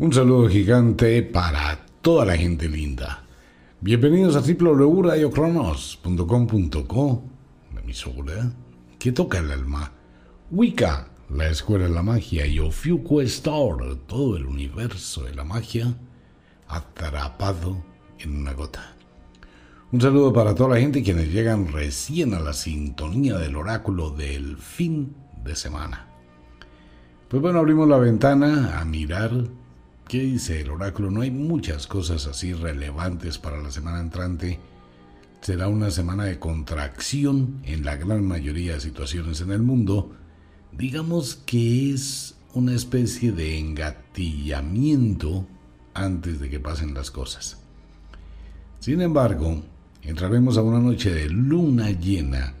Un saludo gigante para toda la gente linda. Bienvenidos a www.radiocronos.com.co, la emisora que toca el alma. Wicca, la escuela de la magia, y Ofiuco Store, todo el universo de la magia atrapado en una gota. Un saludo para toda la gente quienes llegan recién a la sintonía del oráculo del fin de semana. Pues bueno, abrimos la ventana a mirar ¿Qué dice el oráculo? No hay muchas cosas así relevantes para la semana entrante. Será una semana de contracción en la gran mayoría de situaciones en el mundo. Digamos que es una especie de engatillamiento antes de que pasen las cosas. Sin embargo, entraremos a una noche de luna llena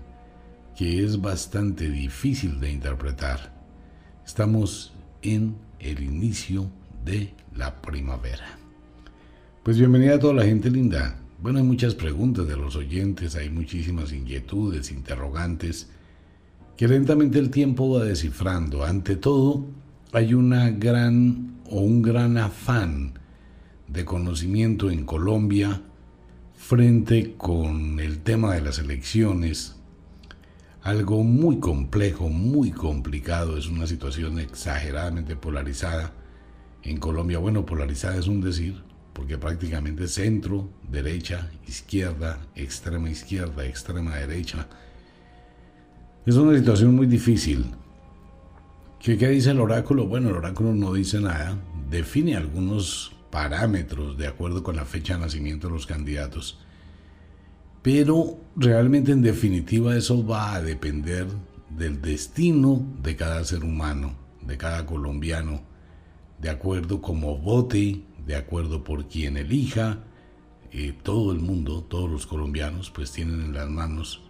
que es bastante difícil de interpretar. Estamos en el inicio de la primavera. Pues bienvenida a toda la gente linda. Bueno, hay muchas preguntas de los oyentes, hay muchísimas inquietudes, interrogantes, que lentamente el tiempo va descifrando. Ante todo, hay una gran o un gran afán de conocimiento en Colombia frente con el tema de las elecciones. Algo muy complejo, muy complicado, es una situación exageradamente polarizada en Colombia, bueno, polarizada es un decir, porque prácticamente centro, derecha, izquierda, extrema izquierda, extrema derecha. Es una situación muy difícil. ¿Qué, ¿Qué dice el oráculo? Bueno, el oráculo no dice nada, define algunos parámetros de acuerdo con la fecha de nacimiento de los candidatos. Pero realmente en definitiva eso va a depender del destino de cada ser humano, de cada colombiano, de acuerdo como vote, de acuerdo por quien elija, eh, todo el mundo, todos los colombianos, pues tienen en las manos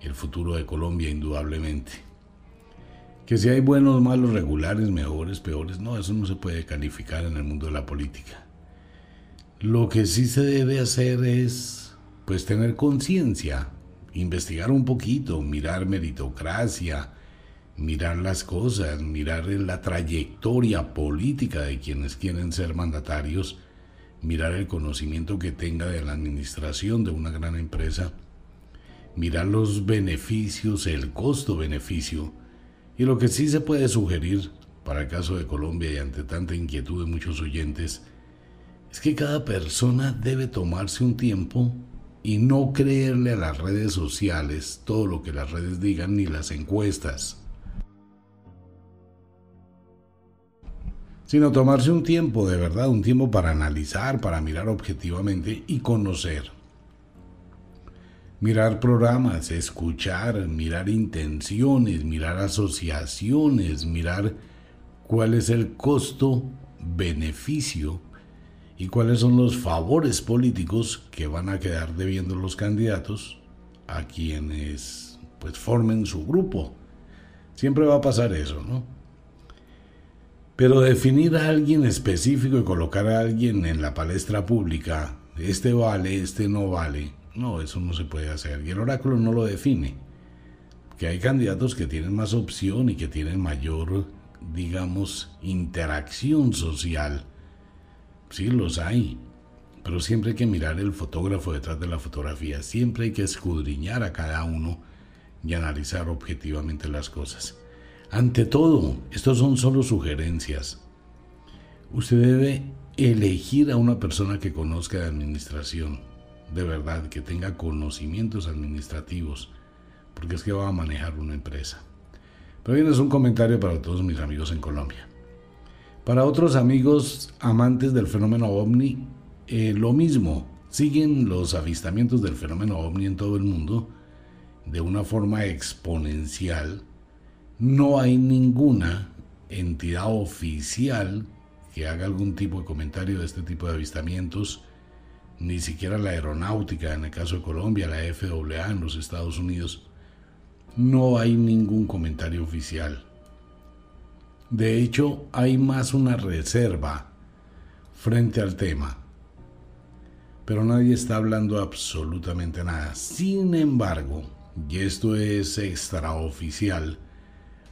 el futuro de Colombia indudablemente. Que si hay buenos, malos, regulares, mejores, peores, no, eso no se puede calificar en el mundo de la política. Lo que sí se debe hacer es, pues, tener conciencia, investigar un poquito, mirar meritocracia, mirar las cosas, mirar la trayectoria política de quienes quieren ser mandatarios, mirar el conocimiento que tenga de la administración de una gran empresa, mirar los beneficios, el costo-beneficio, y lo que sí se puede sugerir para el caso de Colombia y ante tanta inquietud de muchos oyentes, es que cada persona debe tomarse un tiempo y no creerle a las redes sociales todo lo que las redes digan ni las encuestas. Sino tomarse un tiempo de verdad, un tiempo para analizar, para mirar objetivamente y conocer. Mirar programas, escuchar, mirar intenciones, mirar asociaciones, mirar cuál es el costo, beneficio y cuáles son los favores políticos que van a quedar debiendo los candidatos a quienes pues formen su grupo. Siempre va a pasar eso, ¿no? Pero definir a alguien específico y colocar a alguien en la palestra pública, este vale, este no vale, no, eso no se puede hacer. Y el oráculo no lo define. Que hay candidatos que tienen más opción y que tienen mayor, digamos, interacción social. Sí, los hay. Pero siempre hay que mirar el fotógrafo detrás de la fotografía. Siempre hay que escudriñar a cada uno y analizar objetivamente las cosas. Ante todo, estos son solo sugerencias. Usted debe elegir a una persona que conozca de administración, de verdad, que tenga conocimientos administrativos, porque es que va a manejar una empresa. Pero bien, es un comentario para todos mis amigos en Colombia. Para otros amigos amantes del fenómeno ovni, eh, lo mismo, siguen los avistamientos del fenómeno ovni en todo el mundo de una forma exponencial no hay ninguna entidad oficial que haga algún tipo de comentario de este tipo de avistamientos, ni siquiera la aeronáutica, en el caso de Colombia, la FAA en los Estados Unidos, no hay ningún comentario oficial. De hecho, hay más una reserva frente al tema. Pero nadie está hablando absolutamente nada. Sin embargo, y esto es extraoficial,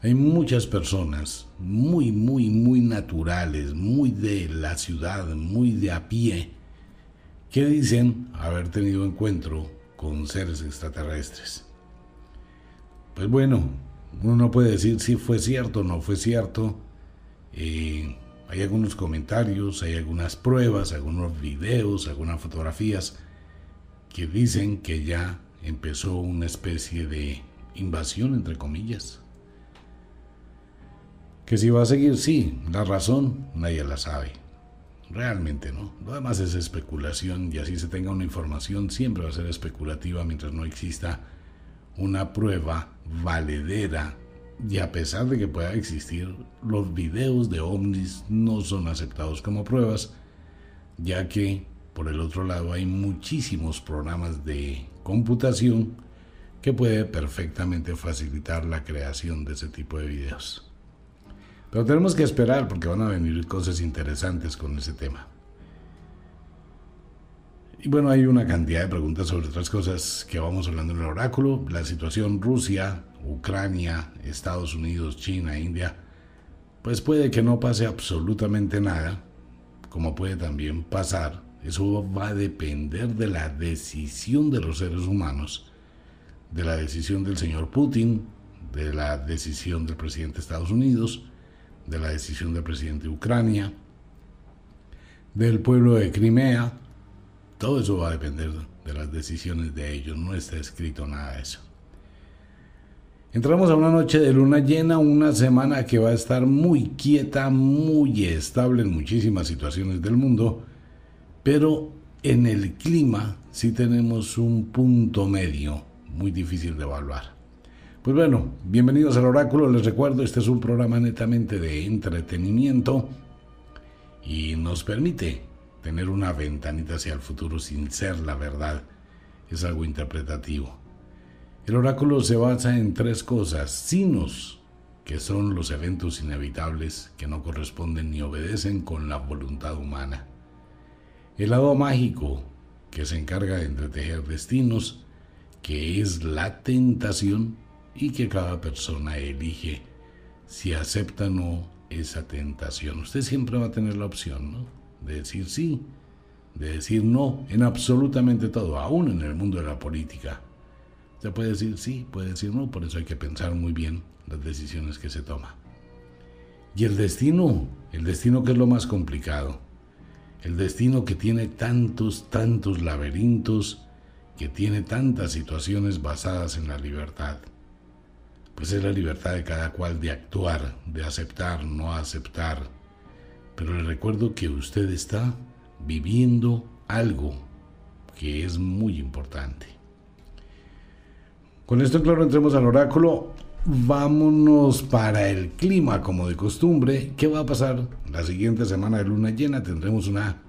Hay muchas personas muy, muy, muy naturales, muy de la ciudad, muy de a pie, que dicen haber tenido encuentro con seres extraterrestres. Pues bueno, uno no puede decir si fue cierto o no fue cierto. Eh, hay algunos comentarios, hay algunas pruebas, algunos videos, algunas fotografías que dicen que ya empezó una especie de invasión, entre comillas. Que si va a seguir, sí, la razón nadie la sabe. Realmente no. Lo demás es especulación y así se tenga una información siempre va a ser especulativa mientras no exista una prueba valedera y a pesar de que pueda existir, los videos de ovnis no son aceptados como pruebas, ya que por el otro lado hay muchísimos programas de computación que puede perfectamente facilitar la creación de ese tipo de videos. Pero tenemos que esperar porque van a venir cosas interesantes con ese tema. Y bueno, hay una cantidad de preguntas sobre otras cosas que vamos hablando en el oráculo. La situación Rusia, Ucrania, Estados Unidos, China, India. Pues puede que no pase absolutamente nada, como puede también pasar. Eso va a depender de la decisión de los seres humanos, de la decisión del señor Putin, de la decisión del presidente de Estados Unidos, de la decisión del presidente de Ucrania, del pueblo de Crimea, todo eso va a depender de las decisiones de ellos, no está escrito nada de eso. Entramos a una noche de luna llena, una semana que va a estar muy quieta, muy estable en muchísimas situaciones del mundo, pero en el clima sí tenemos un punto medio muy difícil de evaluar. Pues bueno, bienvenidos al oráculo, les recuerdo, este es un programa netamente de entretenimiento y nos permite tener una ventanita hacia el futuro sin ser la verdad es algo interpretativo. El oráculo se basa en tres cosas, sinos, que son los eventos inevitables que no corresponden ni obedecen con la voluntad humana. El lado mágico, que se encarga de entretejer destinos, que es la tentación y que cada persona elige si acepta o no esa tentación. Usted siempre va a tener la opción, de decir sí, de decir no en absolutamente todo, aún en el mundo de la política. Se puede decir sí, puede decir no, por eso hay que pensar muy bien las decisiones que se toman. Y el destino, el destino que es lo más complicado, el destino que tiene tantos, tantos laberintos, que tiene tantas situaciones basadas en la libertad. Pues es la libertad de cada cual de actuar, de aceptar, no aceptar, pero le recuerdo que usted está viviendo algo que es muy importante. Con esto claro entremos al oráculo. Vámonos para el clima como de costumbre. ¿Qué va a pasar? La siguiente semana de luna llena tendremos una,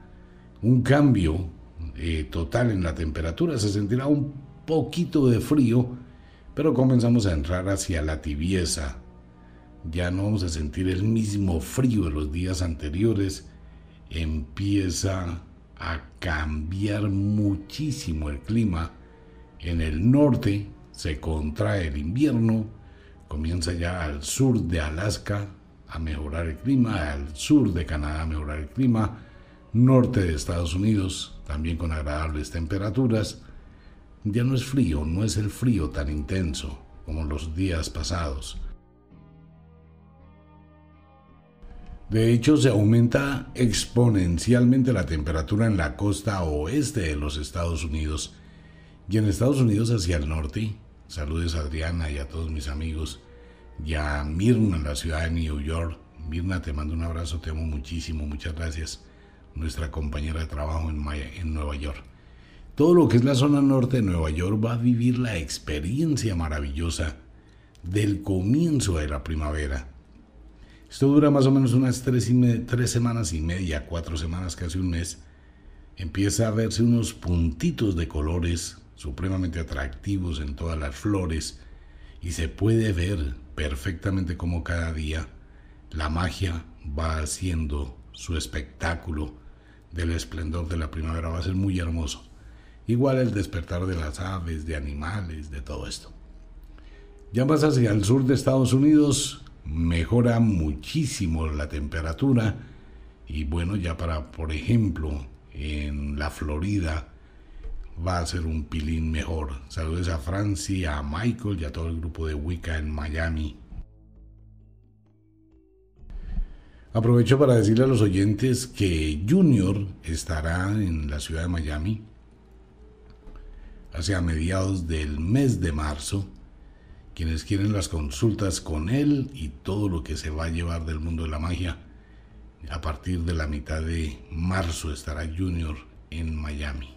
un cambio eh, total en la temperatura. Se sentirá un poquito de frío, pero comenzamos a entrar hacia la tibieza ya no vamos a sentir el mismo frío de los días anteriores, empieza a cambiar muchísimo el clima. En el norte se contrae el invierno, comienza ya al sur de Alaska a mejorar el clima, al sur de Canadá a mejorar el clima, norte de Estados Unidos también con agradables temperaturas. Ya no es frío, no es el frío tan intenso como los días pasados. De hecho, se aumenta exponencialmente la temperatura en la costa oeste de los Estados Unidos y en Estados Unidos hacia el norte. Saludes a Adriana y a todos mis amigos y a Mirna en la ciudad de New York. Mirna, te mando un abrazo, te amo muchísimo, muchas gracias. Nuestra compañera de trabajo en, en Nueva York. Todo lo que es la zona norte de Nueva York va a vivir la experiencia maravillosa del comienzo de la primavera esto dura más o menos unas tres, tres semanas y media, cuatro semanas, casi un mes. Empieza a verse unos puntitos de colores supremamente atractivos en todas las flores y se puede ver perfectamente como cada día la magia va haciendo su espectáculo del esplendor de la primavera. Va a ser muy hermoso. Igual el despertar de las aves, de animales, de todo esto. Ya más hacia el sur de Estados Unidos, mejora muchísimo la temperatura y bueno, ya para, por ejemplo, en la Florida va a ser un pilín mejor. Saludos a Francia, a Michael y a todo el grupo de Wicca en Miami. Aprovecho para decirle a los oyentes que Junior estará en la ciudad de Miami hacia mediados del mes de marzo. Quienes quieren las consultas con él y todo lo que se va a llevar del mundo de la magia, a partir de la mitad de marzo estará Junior en Miami.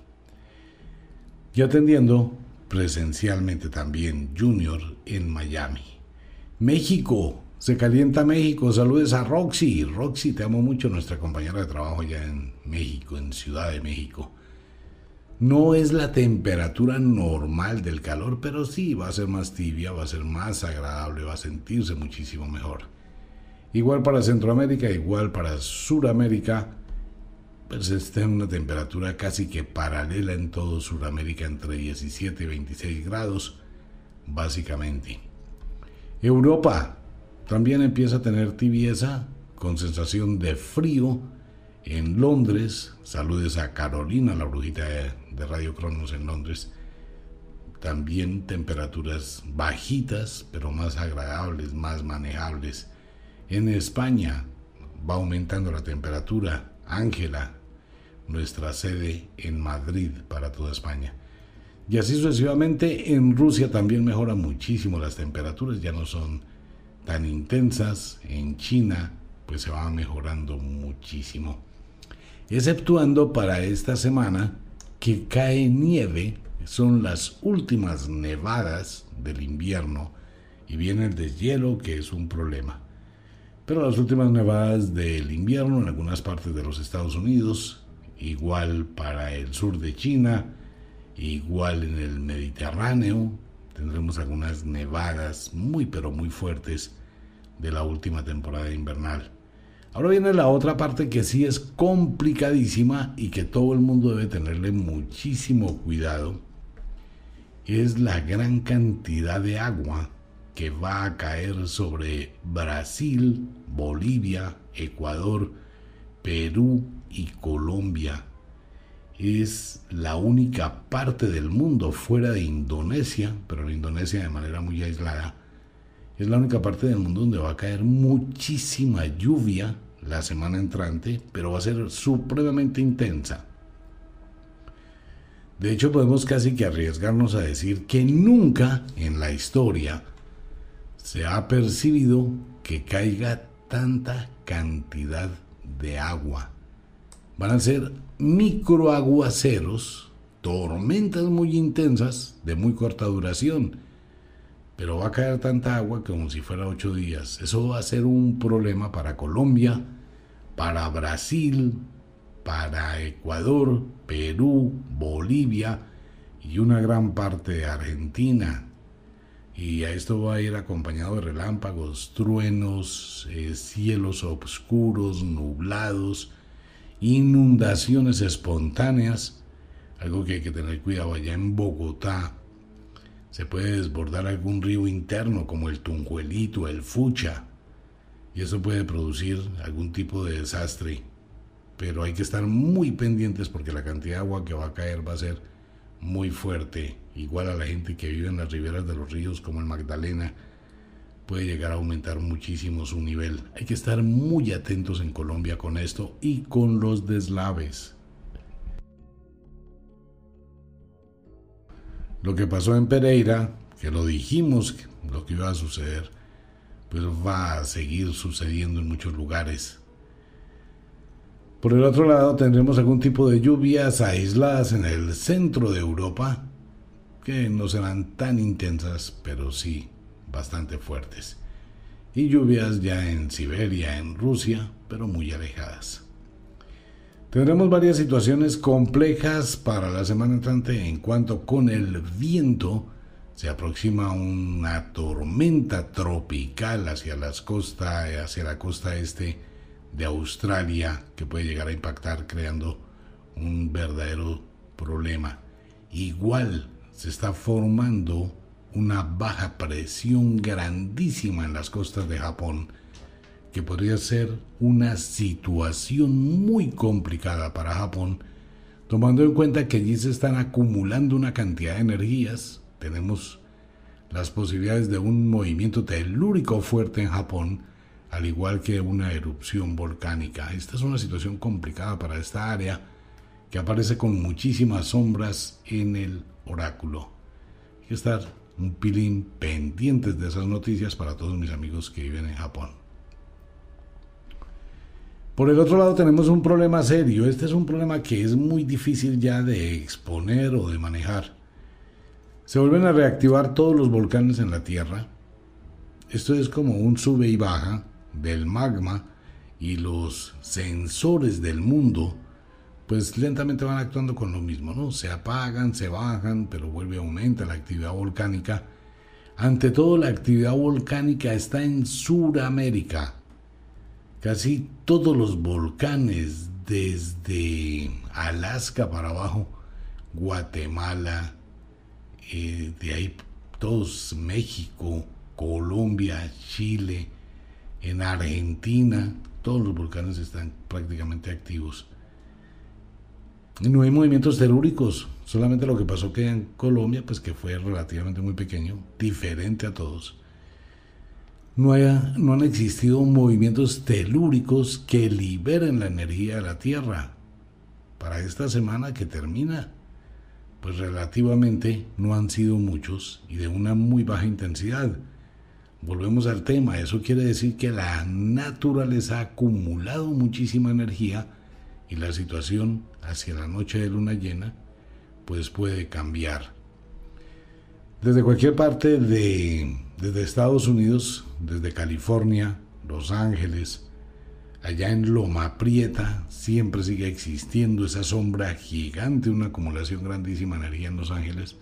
Y atendiendo presencialmente también Junior en Miami. México, se calienta México. Saludes a Roxy. Roxy, te amo mucho, nuestra compañera de trabajo allá en México, en Ciudad de México. No es la temperatura normal del calor, pero sí va a ser más tibia, va a ser más agradable, va a sentirse muchísimo mejor. Igual para Centroamérica, igual para Suramérica, pues está en una temperatura casi que paralela en todo Sudamérica entre 17 y 26 grados, básicamente. Europa, también empieza a tener tibieza con sensación de frío en Londres. Saludes a Carolina, la brujita de Radio Cronos en Londres. También temperaturas bajitas, pero más agradables, más manejables. En España va aumentando la temperatura. Ángela, nuestra sede en Madrid para toda España. Y así sucesivamente en Rusia también mejora muchísimo las temperaturas, ya no son tan intensas en China, pues se va mejorando muchísimo. Exceptuando para esta semana que cae nieve, son las últimas nevadas del invierno y viene el deshielo que es un problema. Pero las últimas nevadas del invierno en algunas partes de los Estados Unidos, igual para el sur de China, igual en el Mediterráneo, tendremos algunas nevadas muy pero muy fuertes de la última temporada invernal. Ahora viene la otra parte que sí es complicadísima y que todo el mundo debe tenerle muchísimo cuidado. Es la gran cantidad de agua que va a caer sobre Brasil, Bolivia, Ecuador, Perú y Colombia. Es la única parte del mundo fuera de Indonesia, pero en Indonesia de manera muy aislada, es la única parte del mundo donde va a caer muchísima lluvia la semana entrante, pero va a ser supremamente intensa. De hecho, podemos casi que arriesgarnos a decir que nunca en la historia se ha percibido que caiga tanta cantidad de agua. Van a ser microaguaceros, tormentas muy intensas de muy corta duración pero va a caer tanta agua como si fuera ocho días. Eso va a ser un problema para Colombia, para Brasil, para Ecuador, Perú, Bolivia y una gran parte de Argentina. Y a esto va a ir acompañado de relámpagos, truenos, eh, cielos oscuros, nublados, inundaciones espontáneas, algo que hay que tener cuidado allá en Bogotá se puede desbordar algún río interno como el Tunjuelito, el Fucha, y eso puede producir algún tipo de desastre. Pero hay que estar muy pendientes porque la cantidad de agua que va a caer va a ser muy fuerte, igual a la gente que vive en las riberas de los ríos como el Magdalena, puede llegar a aumentar muchísimo su nivel. Hay que estar muy atentos en Colombia con esto y con los deslaves. Lo que pasó en Pereira, que lo dijimos lo que iba a suceder, pues va a seguir sucediendo en muchos lugares. Por el otro lado, tendremos algún tipo de lluvias aisladas en el centro de Europa, que no serán tan intensas, pero sí bastante fuertes. Y lluvias ya en Siberia, en Rusia, pero muy alejadas. Tendremos varias situaciones complejas para la semana entrante en cuanto con el viento se aproxima una tormenta tropical hacia las costas, hacia la costa este de Australia que puede llegar a impactar creando un verdadero problema. Igual se está formando una baja presión grandísima en las costas de Japón, que podría ser una situación muy complicada para Japón, tomando en cuenta que allí se están acumulando una cantidad de energías. Tenemos las posibilidades de un movimiento telúrico fuerte en Japón, al igual que una erupción volcánica. Esta es una situación complicada para esta área que aparece con muchísimas sombras en el oráculo. Hay que estar un pilín pendientes de esas noticias para todos mis amigos que viven en Japón. Por el otro lado tenemos un problema serio. Este es un problema que es muy difícil ya de exponer o de manejar. Se vuelven a reactivar todos los volcanes en la Tierra. Esto es como un sube y baja del magma y los sensores del mundo pues lentamente van actuando con lo mismo, ¿no? Se apagan, se bajan, pero vuelve a aumentar la actividad volcánica. Ante todo, la actividad volcánica está en Sudamérica. Casi todos los volcanes, desde Alaska para abajo, Guatemala, de ahí todos, México, Colombia, Chile, en Argentina, todos los volcanes están prácticamente activos. No hay movimientos telúricos, solamente lo que pasó que en Colombia, pues que fue relativamente muy pequeño, diferente a todos. No, haya, no han existido movimientos telúricos que liberen la energía de la Tierra. Para esta semana que termina, pues relativamente no han sido muchos y de una muy baja intensidad. Volvemos al tema, eso quiere decir que la naturaleza ha acumulado muchísima energía y la situación hacia la noche de luna llena pues puede cambiar. Desde cualquier parte de desde Estados Unidos, desde California, Los Ángeles, allá en Loma Prieta siempre sigue existiendo esa sombra gigante, una acumulación grandísima de energía en Los Ángeles.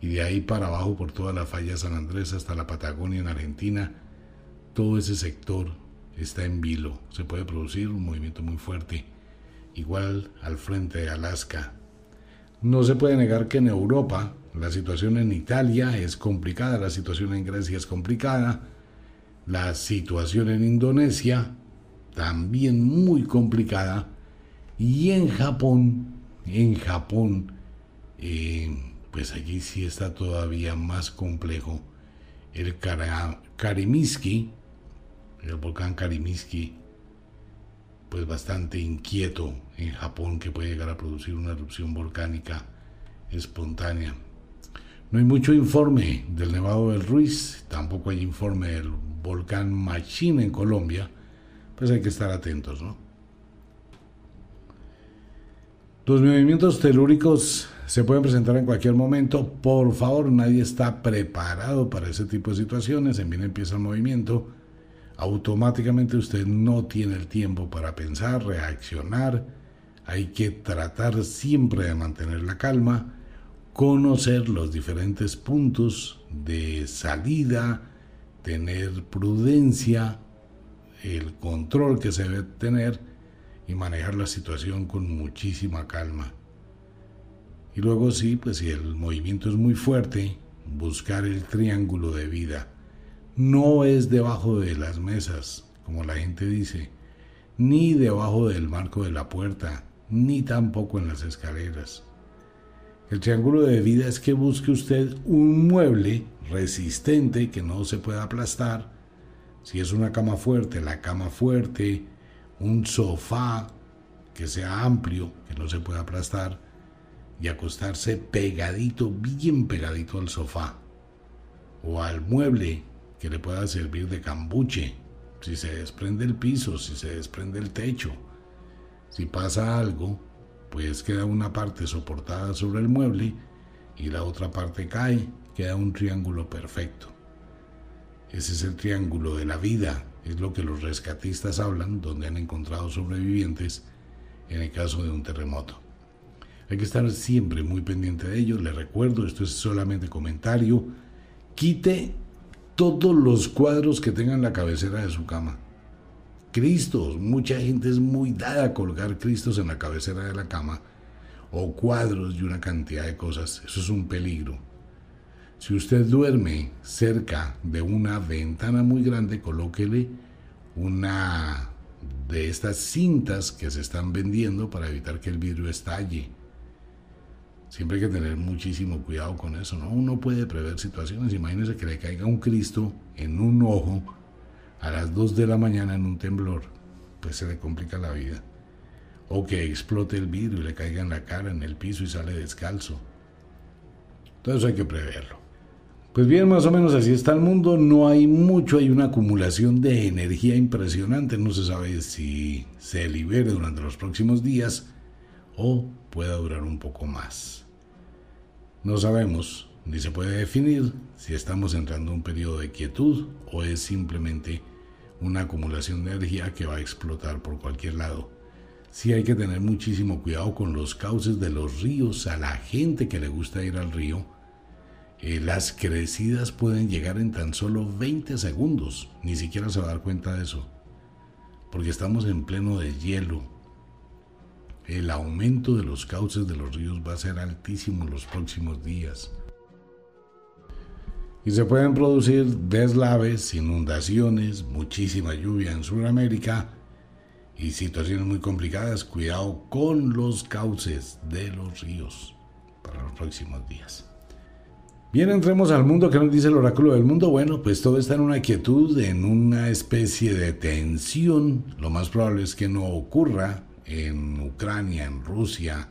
Y de ahí para abajo por toda la falla San Andrés hasta la Patagonia en Argentina, todo ese sector está en vilo, se puede producir un movimiento muy fuerte. Igual al frente de Alaska. No se puede negar que en Europa la situación en Italia es complicada, la situación en Grecia es complicada, la situación en Indonesia también muy complicada y en Japón, en Japón, eh, pues allí sí está todavía más complejo. El Karimiski, el volcán Karimiski, pues bastante inquieto en Japón que puede llegar a producir una erupción volcánica espontánea. No hay mucho informe del Nevado del Ruiz, tampoco hay informe del volcán Machine en Colombia, pues hay que estar atentos, ¿no? Los movimientos telúricos se pueden presentar en cualquier momento. Por favor, nadie está preparado para ese tipo de situaciones. En bien empieza el movimiento automáticamente usted no tiene el tiempo para pensar, reaccionar. Hay que tratar siempre de mantener la calma, conocer los diferentes puntos de salida, tener prudencia, el control que se debe tener y manejar la situación con muchísima calma. Y luego sí, pues si el movimiento es muy fuerte, buscar el triángulo de vida no es debajo de las mesas, como la gente dice, ni debajo del marco de la puerta, ni tampoco en las escaleras. El triángulo de vida es que busque usted un mueble resistente que no se pueda aplastar. Si es una cama fuerte, la cama fuerte, un sofá que sea amplio, que no se pueda aplastar, y acostarse pegadito, bien pegadito al sofá o al mueble que le pueda servir de cambuche, si se desprende el piso, si se desprende el techo. Si pasa algo, pues queda una parte soportada sobre el mueble y la otra parte cae, queda un triángulo perfecto. Ese es el triángulo de la vida, es lo que los rescatistas hablan, donde han encontrado sobrevivientes en el caso de un terremoto. Hay que estar siempre muy pendiente de ello. Le recuerdo, esto es solamente comentario. Quite todos los cuadros que tengan la cabecera de su cama. Cristos, mucha gente es muy dada a colgar Cristos en la cabecera de la cama o cuadros y una cantidad de cosas. Eso es un peligro. Si usted duerme cerca de una ventana muy grande, colóquele una de estas cintas que se están vendiendo para evitar que el vidrio estalle. Siempre hay que tener muchísimo cuidado con eso, ¿no? Uno puede prever situaciones. Imagínese que le caiga un Cristo en un ojo a las 2 de la mañana en un temblor. Pues se le complica la vida. O que explote el vidrio y le caiga en la cara, en el piso y sale descalzo. Eso hay que preverlo. Pues bien, más o menos así está el mundo. No hay mucho, hay una acumulación de energía impresionante. No se sabe si se libere durante los próximos días o pueda durar un poco más. No sabemos ni se puede definir si estamos entrando en un periodo de quietud o es simplemente una acumulación de energía que va a explotar por cualquier lado. Sí hay que tener muchísimo cuidado con los cauces de los ríos, a la gente que le gusta ir al río las crecidas pueden llegar en tan solo 20 segundos. Ni siquiera se va a dar cuenta de eso. Porque estamos en pleno de hielo. El aumento de los cauces de los ríos va a ser altísimo los próximos días. Y se pueden producir deslaves, inundaciones, muchísima lluvia en Sudamérica y situaciones muy complicadas. Cuidado con los cauces de los ríos para los próximos días. Bien, entremos al mundo. ¿Qué nos dice el oráculo del mundo? Bueno, pues todo está en una quietud, en una especie de tensión. Lo más probable es que no ocurra en Ucrania, en Rusia,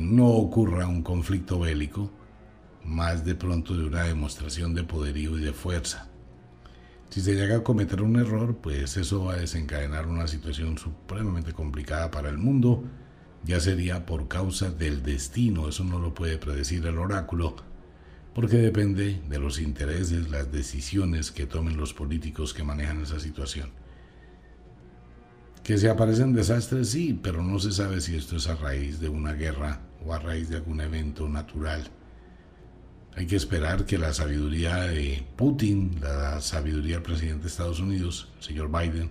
no ocurra un conflicto bélico, más de pronto de una demostración de poderío y de fuerza. Si se llega a cometer un error, pues eso va a desencadenar una situación supremamente complicada para el mundo. Ya sería por causa del destino, eso no lo puede predecir el oráculo porque depende de los intereses, las decisiones que tomen los políticos que manejan esa situación. Que se aparecen desastres, sí, pero no se sabe si esto es a raíz de una guerra o a raíz de algún evento natural. Hay que esperar que la sabiduría de Putin, la sabiduría del presidente de Estados Unidos, señor Biden,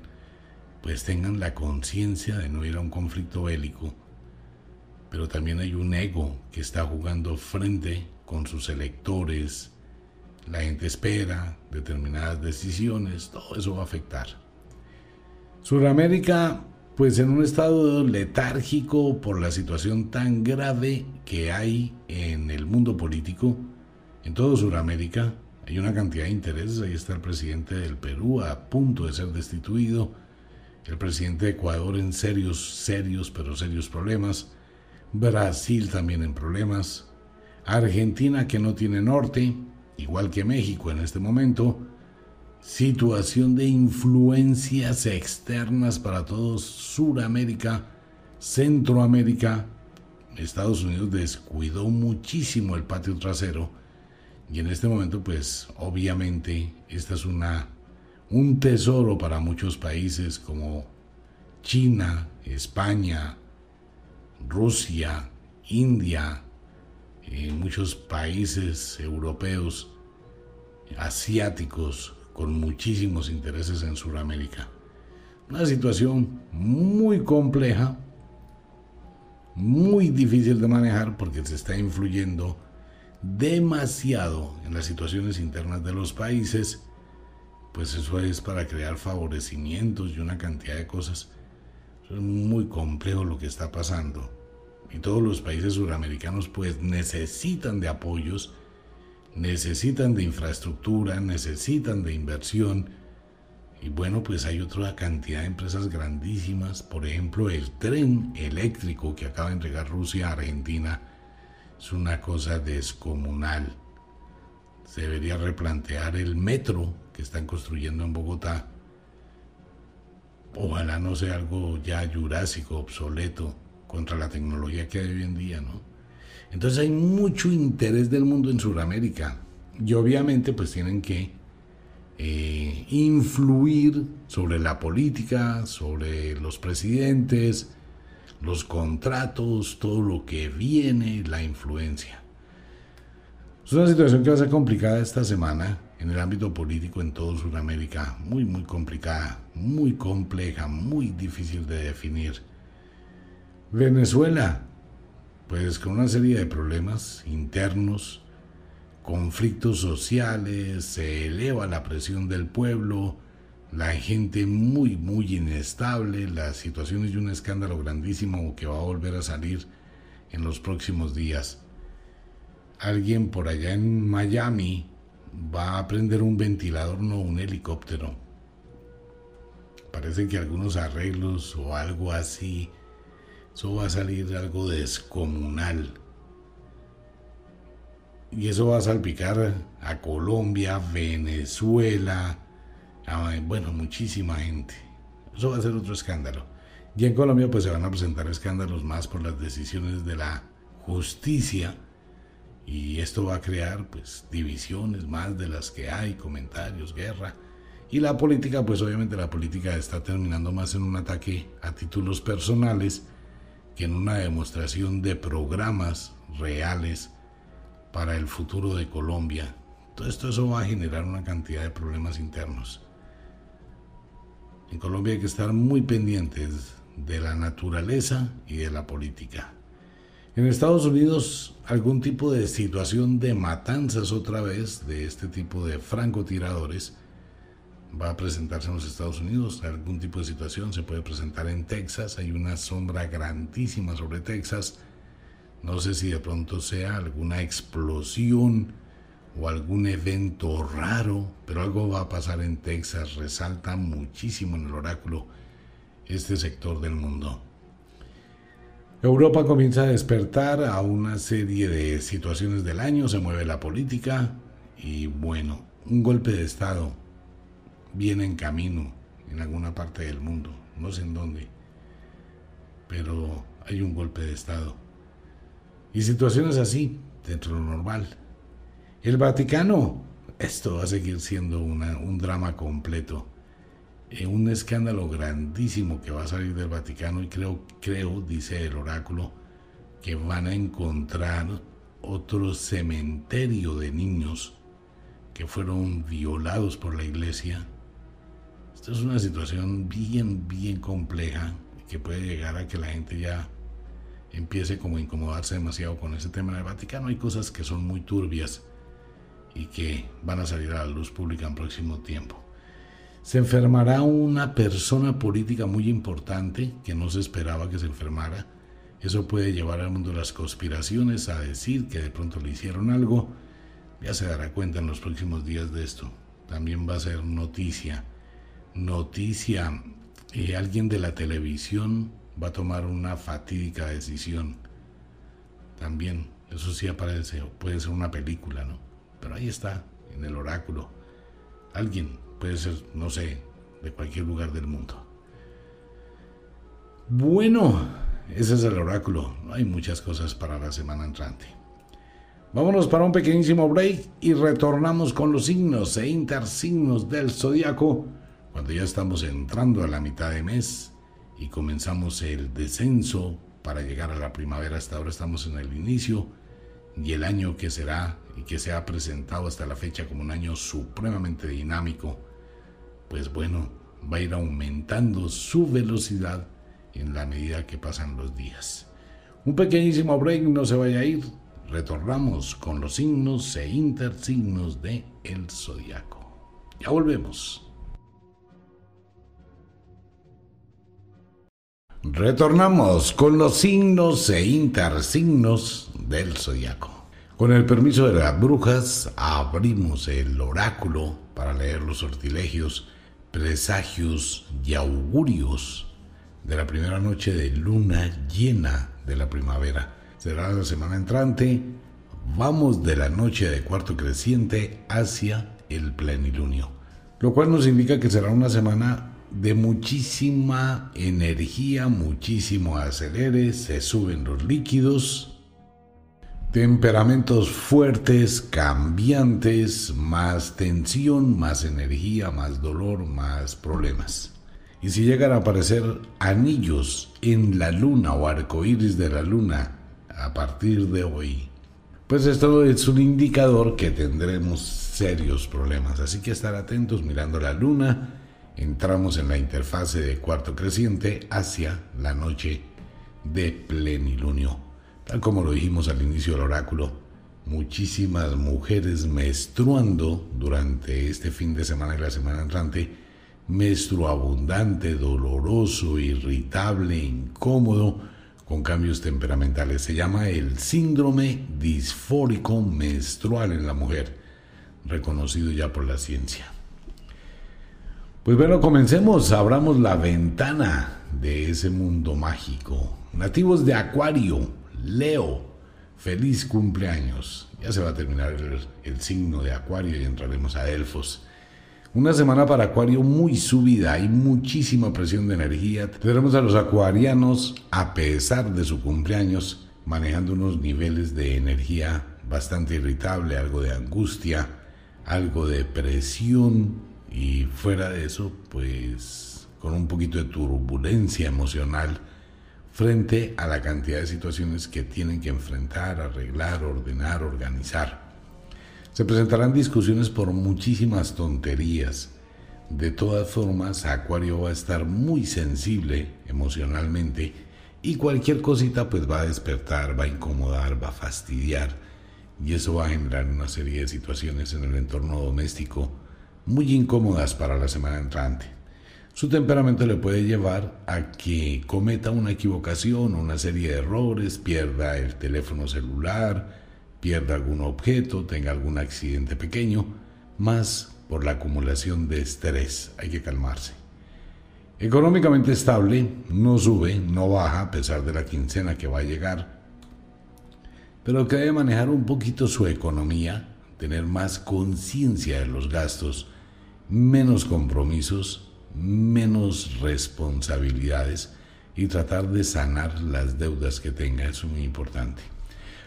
pues tengan la conciencia de no ir a un conflicto bélico. Pero también hay un ego que está jugando frente con sus electores, la gente espera determinadas decisiones, todo eso va a afectar. Sudamérica, pues en un estado letárgico por la situación tan grave que hay en el mundo político, en todo Sudamérica, hay una cantidad de intereses, ahí está el presidente del Perú a punto de ser destituido, el presidente de Ecuador en serios, serios, pero serios problemas, Brasil también en problemas, Argentina que no tiene norte, igual que México en este momento, situación de influencias externas para todos Suramérica, Centroamérica, Estados Unidos descuidó muchísimo el patio trasero y en este momento pues obviamente esta es una un tesoro para muchos países como China, España, Rusia, India, en muchos países europeos, asiáticos, con muchísimos intereses en Sudamérica. Una situación muy compleja, muy difícil de manejar porque se está influyendo demasiado en las situaciones internas de los países, pues eso es para crear favorecimientos y una cantidad de cosas. es muy complejo lo que está pasando y todos los países suramericanos pues necesitan de apoyos, necesitan de infraestructura, necesitan de inversión. Y bueno, pues hay otra cantidad de empresas grandísimas, por ejemplo el tren eléctrico que acaba de entregar Rusia a Argentina, es una cosa descomunal. Se debería replantear el metro que están construyendo en Bogotá. Ojalá no sea algo ya jurásico, obsoleto contra la tecnología que hay hoy en día, ¿no? Entonces hay mucho interés del mundo en Sudamérica y obviamente pues tienen que eh, influir sobre la política, sobre los presidentes, los contratos, todo lo que viene, la influencia. Es una situación que va a ser complicada esta semana en el ámbito político en todo Sudamérica, muy, muy complicada, muy compleja, muy difícil de definir. Venezuela, pues con una serie de problemas internos, conflictos sociales, se eleva la presión del pueblo, la gente muy, muy inestable, la situación es de un escándalo grandísimo que va a volver a salir en los próximos días. Alguien por allá en Miami va a prender un ventilador, no un helicóptero. Parece que algunos arreglos o algo así, eso va a salir algo descomunal. Y eso va a salpicar a Colombia, Venezuela, bueno, muchísima gente. Eso va a ser otro escándalo. Y en Colombia pues se van a presentar escándalos más por las decisiones de la justicia y esto va a crear pues divisiones más de las que hay, comentarios, guerra. Y la política, pues obviamente la política está terminando más en un ataque a títulos personales que en una demostración de programas reales para el futuro de Colombia. Todo esto eso va a generar una cantidad de problemas internos. En Colombia hay que estar muy pendientes de la naturaleza y de la política. En Estados Unidos, algún tipo de situación de matanzas otra vez de este tipo de francotiradores va a presentarse en los Estados Unidos. Algún tipo de situación se puede presentar en Texas. Hay una sombra grandísima sobre Texas. No sé si de pronto sea alguna explosión o algún evento raro, pero algo va a pasar en Texas. Resalta muchísimo en el oráculo este sector del mundo. Europa comienza a despertar a una serie de situaciones del año, se mueve la política y bueno, un golpe de Estado viene en camino en alguna parte del mundo, no sé en dónde, pero hay un golpe de Estado. Y situaciones así, dentro de lo normal. El Vaticano, esto va a seguir siendo un drama completo un escándalo grandísimo que va a salir del Vaticano y creo, creo, dice el oráculo, que van a encontrar otro cementerio de niños que fueron violados por la iglesia. Esta es una situación bien, bien compleja que puede llegar a que la gente ya empiece como a incomodarse demasiado con ese tema del Vaticano. Hay cosas que son muy turbias y que van a salir a la luz pública en próximo tiempo se enfermará una persona política muy importante que no se esperaba que se enfermara. Eso puede llevar al mundo de las conspiraciones a decir que de pronto le hicieron algo. Ya se dará cuenta en los próximos días de esto. También va a ser noticia. Noticia. Eh, alguien de la televisión va a tomar una fatídica decisión. También, eso sí aparece, puede ser una película, ¿no? Pero ahí está, en el oráculo. Alguien Puede ser, no sé, de cualquier lugar del mundo. Bueno, ese es el oráculo. Hay muchas cosas para la semana entrante. Vámonos para un pequeñísimo break y retornamos con los signos e intersignos del zodiaco cuando ya estamos entrando a la mitad de mes y comenzamos el descenso para llegar a la primavera. Hasta ahora estamos en el inicio y el año que será y que se ha presentado hasta la fecha como un año supremamente dinámico pues bueno, va a ir aumentando su velocidad en la medida que pasan los días. Un pequeñísimo break, no se vaya a ir. Retornamos con los signos e intersignos de el zodiaco. Ya volvemos. Retornamos con los signos e intersignos del zodiaco. Con el permiso de las brujas, abrimos el oráculo para leer los sortilegios presagios y augurios de la primera noche de luna llena de la primavera. Será la semana entrante. Vamos de la noche de cuarto creciente hacia el plenilunio, lo cual nos indica que será una semana de muchísima energía, muchísimo acelere, se suben los líquidos, Temperamentos fuertes, cambiantes, más tensión, más energía, más dolor, más problemas. Y si llegan a aparecer anillos en la luna o arcoíris de la luna a partir de hoy, pues esto es un indicador que tendremos serios problemas. Así que estar atentos mirando la luna. Entramos en la interfase de cuarto creciente hacia la noche de plenilunio. Tal como lo dijimos al inicio del oráculo, muchísimas mujeres menstruando durante este fin de semana y la semana entrante, menstruo abundante, doloroso, irritable, incómodo, con cambios temperamentales. Se llama el síndrome disfórico menstrual en la mujer, reconocido ya por la ciencia. Pues bueno, comencemos, abramos la ventana de ese mundo mágico. Nativos de Acuario, Leo, feliz cumpleaños. Ya se va a terminar el, signo de Acuario y entraremos a Elfos. Una semana para Acuario muy subida, hay muchísima presión de energía. Tendremos a los acuarianos, a pesar de su cumpleaños, manejando unos niveles de energía bastante irritable, algo de angustia, algo de presión y fuera de eso, pues con un poquito de turbulencia emocional frente a la cantidad de situaciones que tienen que enfrentar, arreglar, ordenar, organizar. Se presentarán discusiones por muchísimas tonterías. De todas formas, Acuario va a estar muy sensible emocionalmente y cualquier cosita pues va a despertar, va a incomodar, va a fastidiar y eso va a generar una serie de situaciones en el entorno doméstico muy incómodas para la semana entrante. Su temperamento le puede llevar a que cometa una equivocación una serie de errores, pierda el teléfono celular, pierda algún objeto, tenga algún accidente pequeño, más por la acumulación de estrés. Hay que calmarse. Económicamente estable, no sube, no baja a pesar de la quincena que va a llegar, pero que debe manejar un poquito su economía, tener más conciencia de los gastos, menos compromisos menos responsabilidades y tratar de sanar las deudas que tenga. Es muy importante.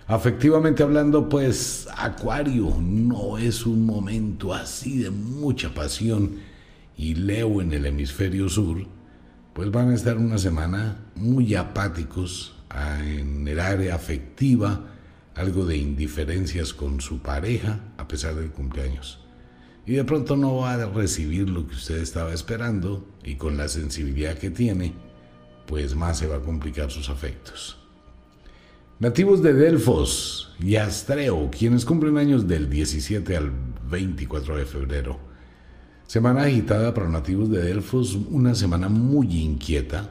Afectivamente hablando, pues Acuario no es un momento así de mucha pasión y Leo en el hemisferio sur, pues van a estar una semana muy apáticos ah, en el área afectiva, algo de indiferencias con su pareja a pesar del cumpleaños y de pronto no va a recibir lo que usted estaba esperando y con la sensibilidad que tiene, pues más se va a complicar sus afectos. Nativos de Delfos y Astreo, quienes cumplen años del 17 al 24 de febrero. Semana agitada para nativos de Delfos, una semana muy inquieta,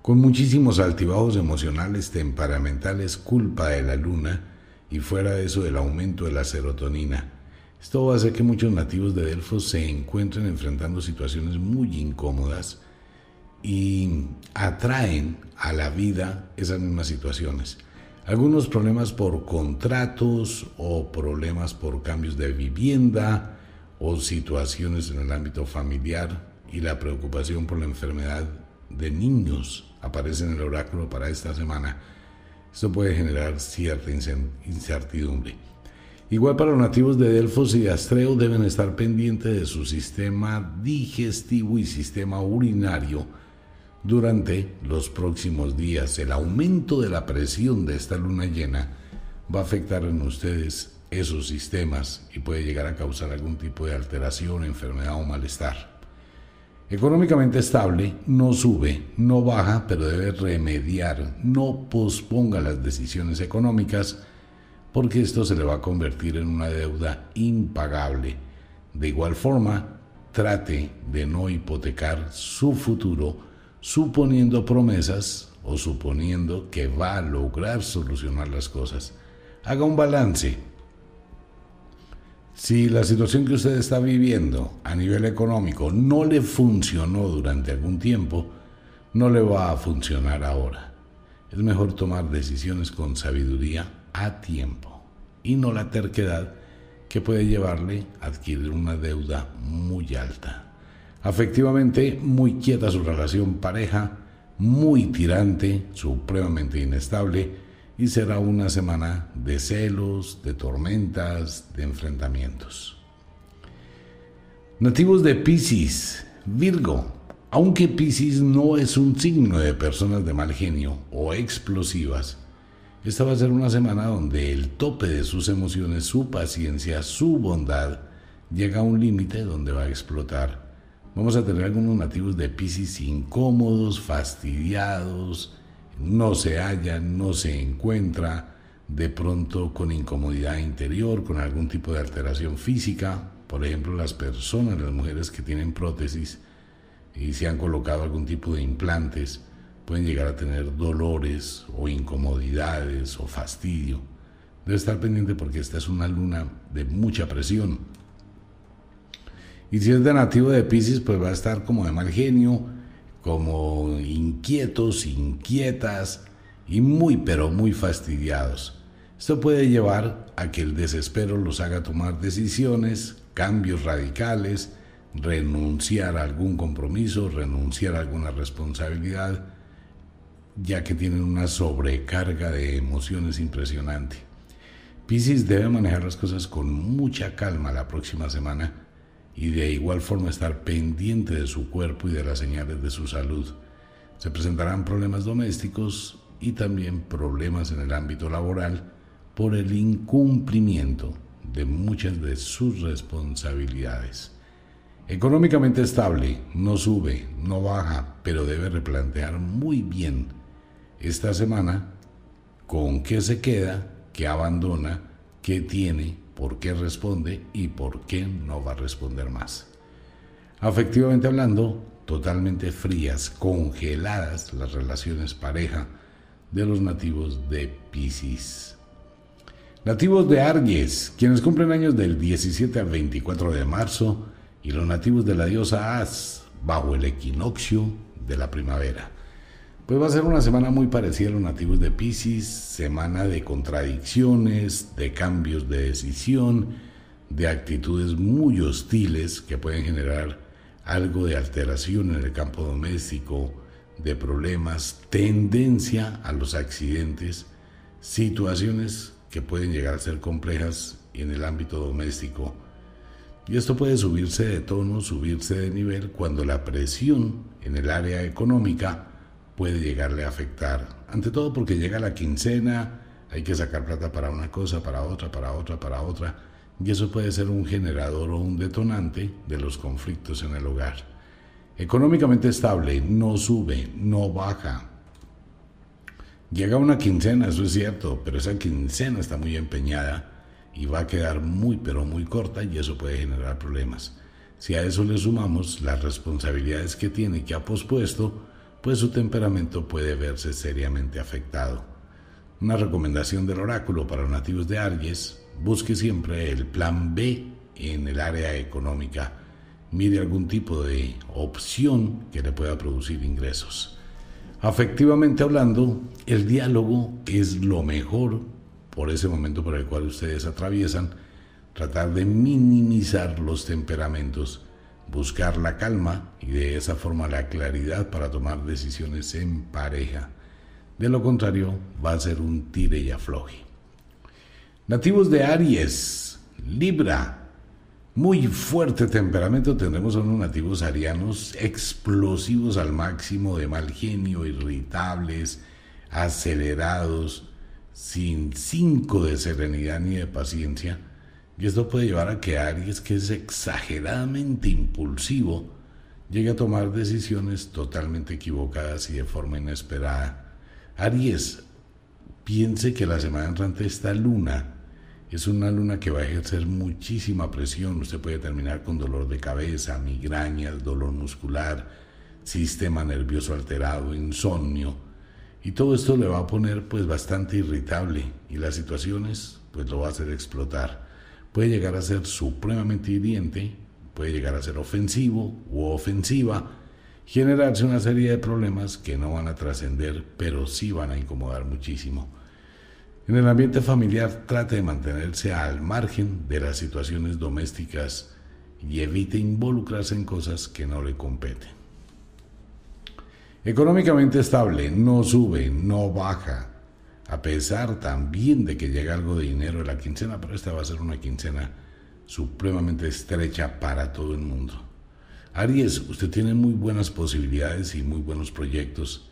con muchísimos altibajos emocionales, temperamentales, culpa de la luna y fuera de eso el aumento de la serotonina esto va a hacer que muchos nativos de Delfos se encuentren enfrentando situaciones muy incómodas y atraen a la vida esas mismas situaciones. Algunos problemas por contratos o problemas por cambios de vivienda o situaciones en el ámbito familiar y la preocupación por la enfermedad de niños aparece en el oráculo para esta semana. Esto puede generar cierta incertidumbre. Igual para los nativos de Delfos y de Astreo deben estar pendientes de su sistema digestivo y sistema urinario durante los próximos días. El aumento de la presión de esta luna llena va a afectar en ustedes esos sistemas y puede llegar a causar algún tipo de alteración, enfermedad o malestar. Económicamente estable, no sube, no baja, pero debe remediar, no posponga las decisiones económicas, porque esto se le va a convertir en una deuda impagable. De igual forma, trate de no hipotecar su futuro suponiendo promesas o suponiendo que va a lograr solucionar las cosas. Haga un balance. Si la situación que usted está viviendo a nivel económico no le funcionó durante algún tiempo, no le va a funcionar ahora. Es mejor tomar decisiones con sabiduría a tiempo y no la terquedad que puede llevarle a adquirir una deuda muy alta. Afectivamente, muy quieta su relación pareja, muy tirante, supremamente inestable y será una semana de celos, de tormentas, de enfrentamientos. Nativos de Pisces, Virgo. Aunque Pisces no es un signo de personas de mal genio o explosivas, esta va a ser una semana donde el tope de sus emociones, su paciencia, su bondad, llega a un límite donde va a explotar. Vamos a tener algunos nativos de Pisces incómodos, fastidiados, no se hallan, no se encuentra, de pronto con incomodidad interior, con algún tipo de alteración física. Por ejemplo, las personas, las mujeres que tienen prótesis y se han colocado algún tipo de implantes, pueden llegar a tener dolores o incomodidades o fastidio. Debe estar pendiente porque esta es una luna de mucha presión. Y si es de nativo de Pisces, pues va a estar como de mal genio, como inquietos, inquietas y muy, pero muy fastidiados. Esto puede llevar a que el desespero los haga tomar decisiones, cambios radicales, renunciar a algún compromiso, renunciar a alguna responsabilidad, ya que tienen una sobrecarga de emociones impresionante. Piscis debe manejar las cosas con mucha calma la próxima semana y de igual forma estar pendiente de su cuerpo y de las señales de su salud. Se presentarán problemas domésticos y también problemas en el ámbito laboral por el incumplimiento de muchas de sus responsabilidades. Económicamente estable, no sube, no baja, pero debe replantear muy bien esta semana con qué se queda, qué abandona, qué tiene, por qué responde y por qué no va a responder más. Afectivamente hablando, totalmente frías, congeladas las relaciones pareja de los nativos de Pisces. Nativos de Aries, quienes cumplen años del 17 al 24 de marzo, y los nativos de la diosa As, bajo el equinoccio de la primavera. Pues va a ser una semana muy parecida a los nativos de Pisces, semana de contradicciones, de cambios de decisión, de actitudes muy hostiles que pueden generar algo de alteración en el campo doméstico, de problemas, tendencia a los accidentes, situaciones que pueden llegar a ser complejas en el ámbito doméstico. Y esto puede subirse de tono, subirse de nivel cuando la presión en el área económica puede llegarle a afectar. Ante todo porque llega la quincena, hay que sacar plata para una cosa, para otra, para otra, para otra. Y eso puede ser un generador o un detonante de los conflictos en el hogar. Económicamente estable, no sube, no baja, Llega una quincena, eso es cierto, pero esa quincena está muy empeñada y va a quedar muy pero muy corta y eso puede generar problemas. Si a eso le sumamos las responsabilidades que tiene que ha pospuesto, pues su temperamento puede verse seriamente afectado. Una recomendación del oráculo para nativos de Aries, busque siempre el plan B en el área económica. Mire algún tipo de opción que le pueda producir ingresos. Afectivamente hablando, el diálogo es lo mejor por ese momento por el cual ustedes atraviesan, tratar de minimizar los temperamentos, buscar la calma y de esa forma la claridad para tomar decisiones en pareja. De lo contrario, va a ser un tire y afloje. Nativos de Aries, Libra, muy fuerte temperamento tendremos a unos nativos arianos explosivos al máximo, de mal genio, irritables, acelerados, sin cinco de serenidad ni de paciencia. Y esto puede llevar a que Aries, que es exageradamente impulsivo, llegue a tomar decisiones totalmente equivocadas y de forma inesperada. Aries, piense que la semana entrante esta luna es una luna que va a ejercer muchísima presión. Usted puede terminar con dolor de cabeza, migrañas, dolor muscular, sistema nervioso alterado, insomnio. Y todo esto le va a poner pues bastante irritable y las situaciones pues lo va a hacer explotar. Puede llegar a ser supremamente hiriente, puede llegar a ser ofensivo u ofensiva, generarse una serie de problemas que no van a trascender, pero sí van a incomodar muchísimo. En el ambiente familiar trate de mantenerse al margen de las situaciones domésticas y evite involucrarse en cosas que no le competen. Económicamente estable, no sube, no baja, a pesar también de que llega algo de dinero en la quincena, pero esta va a ser una quincena supremamente estrecha para todo el mundo. Aries, usted tiene muy buenas posibilidades y muy buenos proyectos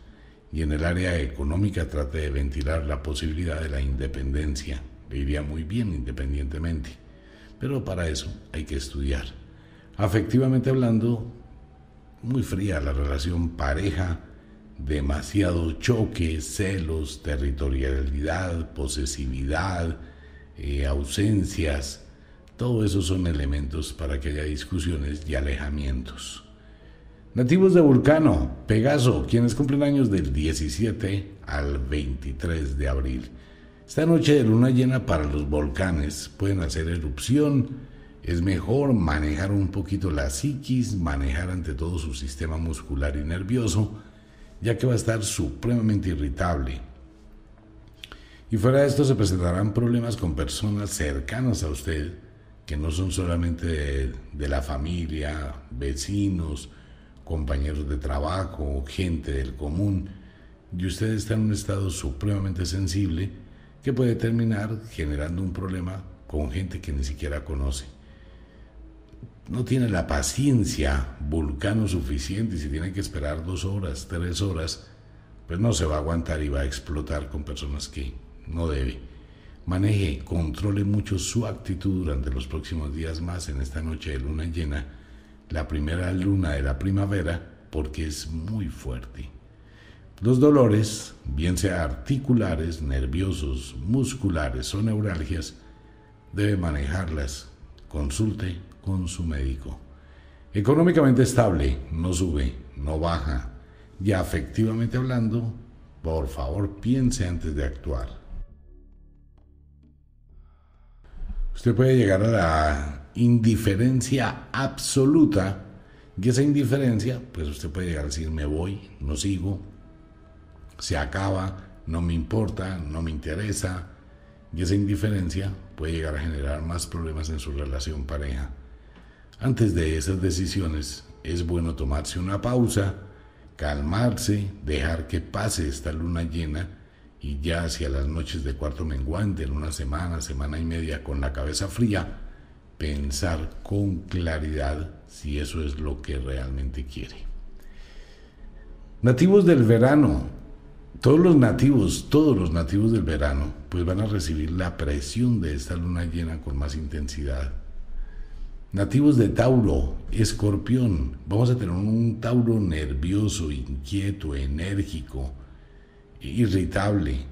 y en el área económica trate de ventilar la posibilidad de la independencia. Le iría muy bien independientemente, pero para eso hay que estudiar. Afectivamente hablando, muy fría la relación pareja, demasiado choque, celos, territorialidad, posesividad, eh, ausencias. Todo eso son elementos para que haya discusiones y alejamientos. Nativos de Vulcano, Pegaso, quienes cumplen años del 17 al 23 de abril. Esta noche de luna llena para los volcanes pueden hacer erupción. Es mejor manejar un poquito la psiquis, manejar ante todo su sistema muscular y nervioso, ya que va a estar supremamente irritable. Y fuera de esto se presentarán problemas con personas cercanas a usted, que no son solamente de, de la familia, vecinos, compañeros de trabajo, gente del común, y usted está en un estado supremamente sensible que puede terminar generando un problema con gente que ni siquiera conoce. No tiene la paciencia vulcano suficiente y si tiene que esperar dos horas, tres horas, pues no se va a aguantar y va a explotar con personas que no debe. Maneje, controle mucho su actitud durante los próximos días más en esta noche de luna llena, la primera luna de la primavera, porque es muy fuerte. Los dolores, bien sea articulares, nerviosos, musculares o neuralgias, debe manejarlas. Consulte con su médico. Económicamente estable, no sube, no baja. Y afectivamente hablando, por favor piense antes de actuar. Usted puede llegar a la indiferencia absoluta y esa indiferencia, pues usted puede llegar a decir me voy, no sigo, se acaba, no me importa, no me interesa, y esa indiferencia puede llegar a generar más problemas en su relación pareja. Antes de esas decisiones es bueno tomarse una pausa, calmarse, dejar que pase esta luna llena y ya hacia las noches de cuarto menguante, en una semana, semana y media, con la cabeza fría, pensar con claridad si eso es lo que realmente quiere. Nativos del verano, todos los nativos, todos los nativos del verano, pues van a recibir la presión de esta luna llena con más intensidad. Nativos de Tauro, Escorpión, vamos a tener un Tauro nervioso, inquieto, enérgico, irritable.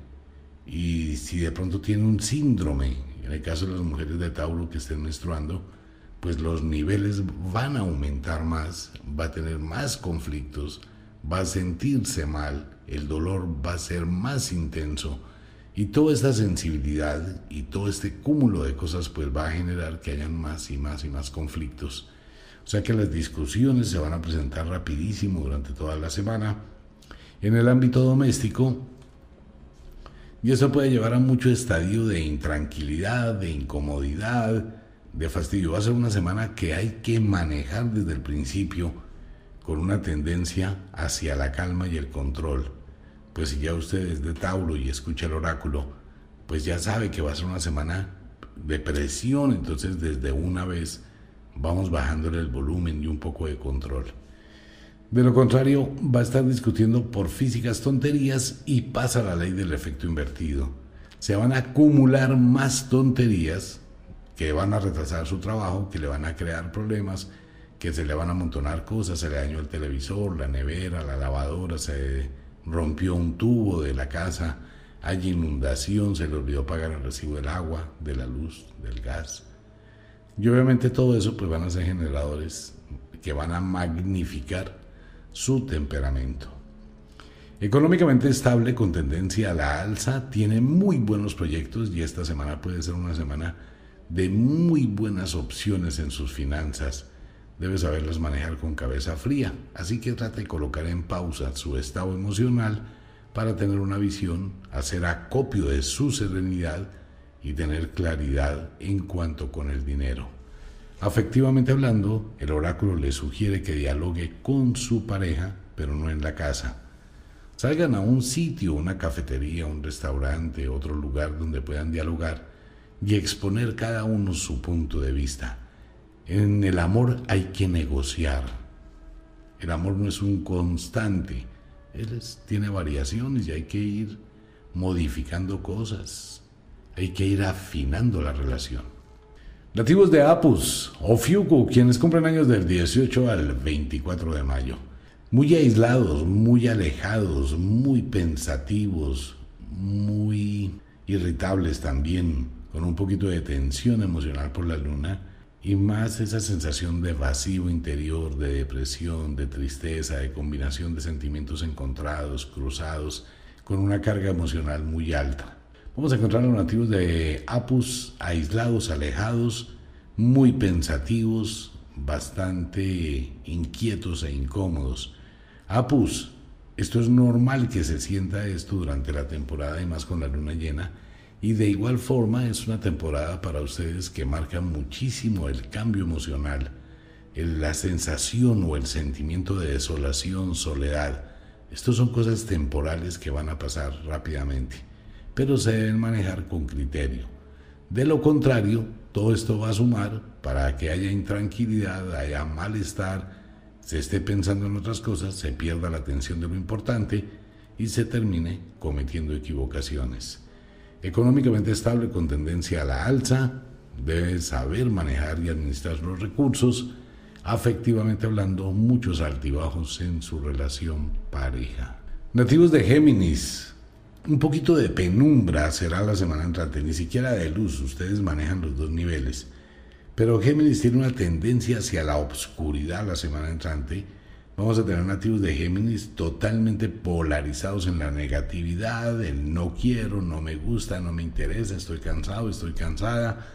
Y si de pronto tiene un síndrome, en el caso de las mujeres de Tauro que estén menstruando, pues los niveles van a aumentar más, va a tener más conflictos, va a sentirse mal, el dolor va a ser más intenso y toda esta sensibilidad y todo este cúmulo de cosas pues va a generar que hayan más y más y más conflictos. O sea que las discusiones se van a presentar rapidísimo durante toda la semana. En el ámbito doméstico, y eso puede llevar a mucho estadio de intranquilidad, de incomodidad, de fastidio. Va a ser una semana que hay que manejar desde el principio con una tendencia hacia la calma y el control. Pues si ya usted es de Tauro y escucha el oráculo, pues ya sabe que va a ser una semana de presión, entonces desde una vez vamos bajándole el volumen y un poco de control. De lo contrario, va a estar discutiendo por físicas tonterías y pasa la ley del efecto invertido. Se van a acumular más tonterías que van a retrasar su trabajo, que le van a crear problemas que se le van a amontonar cosas, se le dañó el televisor, la nevera, la lavadora, se rompió un tubo de la casa, hay inundación, se le olvidó pagar el recibo del agua, de la luz, del gas. Y obviamente todo eso pues van a ser generadores que van a magnificar su temperamento. Económicamente estable, con tendencia a la alza, tiene muy buenos proyectos y esta semana puede ser una semana de muy buenas opciones en sus finanzas debe saberlas manejar con cabeza fría, así que trata de colocar en pausa su estado emocional para tener una visión, hacer acopio de su serenidad y tener claridad en cuanto con el dinero. Afectivamente hablando, el oráculo le sugiere que dialogue con su pareja, pero no en la casa. Salgan a un sitio, una cafetería, un restaurante, otro lugar donde puedan dialogar y exponer cada uno su punto de vista. En el amor hay que negociar. El amor no es un constante. Él tiene variaciones y hay que ir modificando cosas. Hay que ir afinando la relación. Nativos de Apus o Fiuku, quienes cumplen años del 18 al 24 de mayo. muy aislados, muy alejados, muy pensativos, muy irritables también, con un poquito de tensión emocional por la luna y más esa sensación de vacío interior, de depresión, de tristeza, de combinación de sentimientos encontrados, cruzados, con una carga emocional muy alta. Vamos a encontrar a los nativos de Apus aislados, alejados, muy pensativos, bastante inquietos e incómodos, Apus, esto es normal que se sienta esto durante la temporada y más con la luna llena. Y de igual forma es una temporada para ustedes que marca muchísimo el cambio emocional, la sensación o el sentimiento de desolación, soledad. Estos son cosas temporales que van a pasar rápidamente, pero se deben manejar con criterio. De lo contrario, todo esto va a sumar para que haya intranquilidad, haya malestar, se esté pensando en otras cosas, se pierda la atención de lo importante y se termine cometiendo equivocaciones. Económicamente estable con tendencia a la alza, debe saber manejar y administrar los recursos, afectivamente hablando, muchos altibajos en su relación pareja. Nativos de Géminis, un poquito de penumbra será la semana entrante, ni siquiera de luz, ustedes manejan los dos niveles. Pero Géminis tiene una tendencia hacia la obscuridad la semana entrante. Vamos a tener nativos de Géminis totalmente polarizados en la negatividad, el no quiero, no me gusta, no me interesa, estoy cansado, estoy cansada,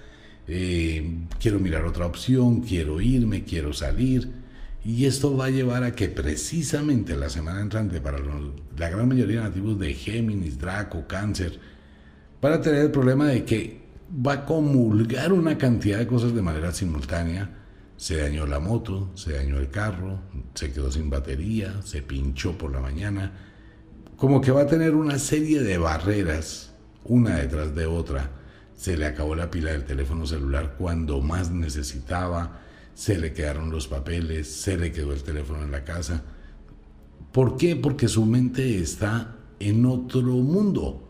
eh, quiero mirar otra opción, quiero irme, quiero salir. Y esto va a llevar a que precisamente la semana entrante para la gran mayoría de nativos de Géminis, Draco, Cáncer, van a tener el problema de que va a comulgar una cantidad de cosas de manera simultánea. Se dañó la moto, se dañó el carro, se quedó sin batería, se pinchó por la mañana. Como que va a tener una serie de barreras, una detrás de otra. Se le acabó la pila del teléfono celular cuando más necesitaba, se le quedaron los papeles, se le quedó el teléfono en la casa. ¿Por qué? Porque su mente está en otro mundo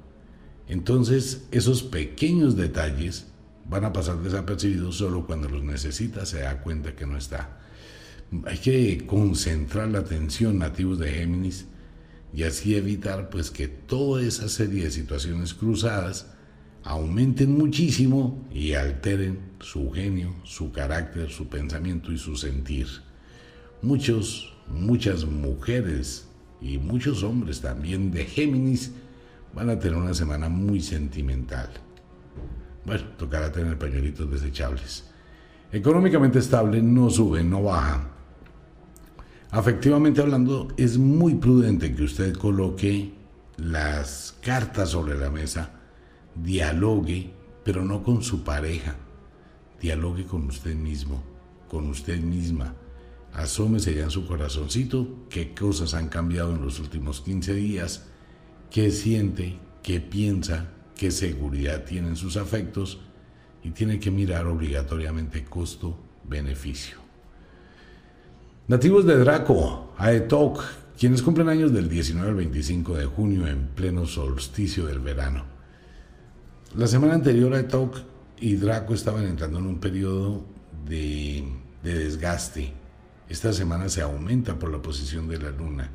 entonces, esos pequeños detalles van a pasar desapercibidos solo cuando los necesita, se da cuenta que no está. Hay que concentrar la atención nativos de Géminis y así evitar pues que toda esa serie de situaciones cruzadas aumenten muchísimo y alteren su genio, su carácter, su pensamiento y su sentir. Muchos, muchas mujeres y muchos hombres también de Géminis van a tener una semana muy sentimental. Bueno, tocará tener pañuelitos desechables. Económicamente estable, no sube, no baja. Afectivamente hablando, es muy prudente que usted coloque las cartas sobre la mesa, dialogue, pero no con su pareja. Dialogue con usted mismo, con usted misma. Asómese ya en su corazoncito qué cosas han cambiado en los últimos 15 días qué siente, qué piensa, qué seguridad tiene en sus afectos y tiene que mirar obligatoriamente costo-beneficio. Nativos de Draco, Aetok, quienes cumplen años del 19 al 25 de junio en pleno solsticio del verano. La semana anterior Aetok y Draco estaban entrando en un periodo de, de desgaste. Esta semana se aumenta por la posición de la luna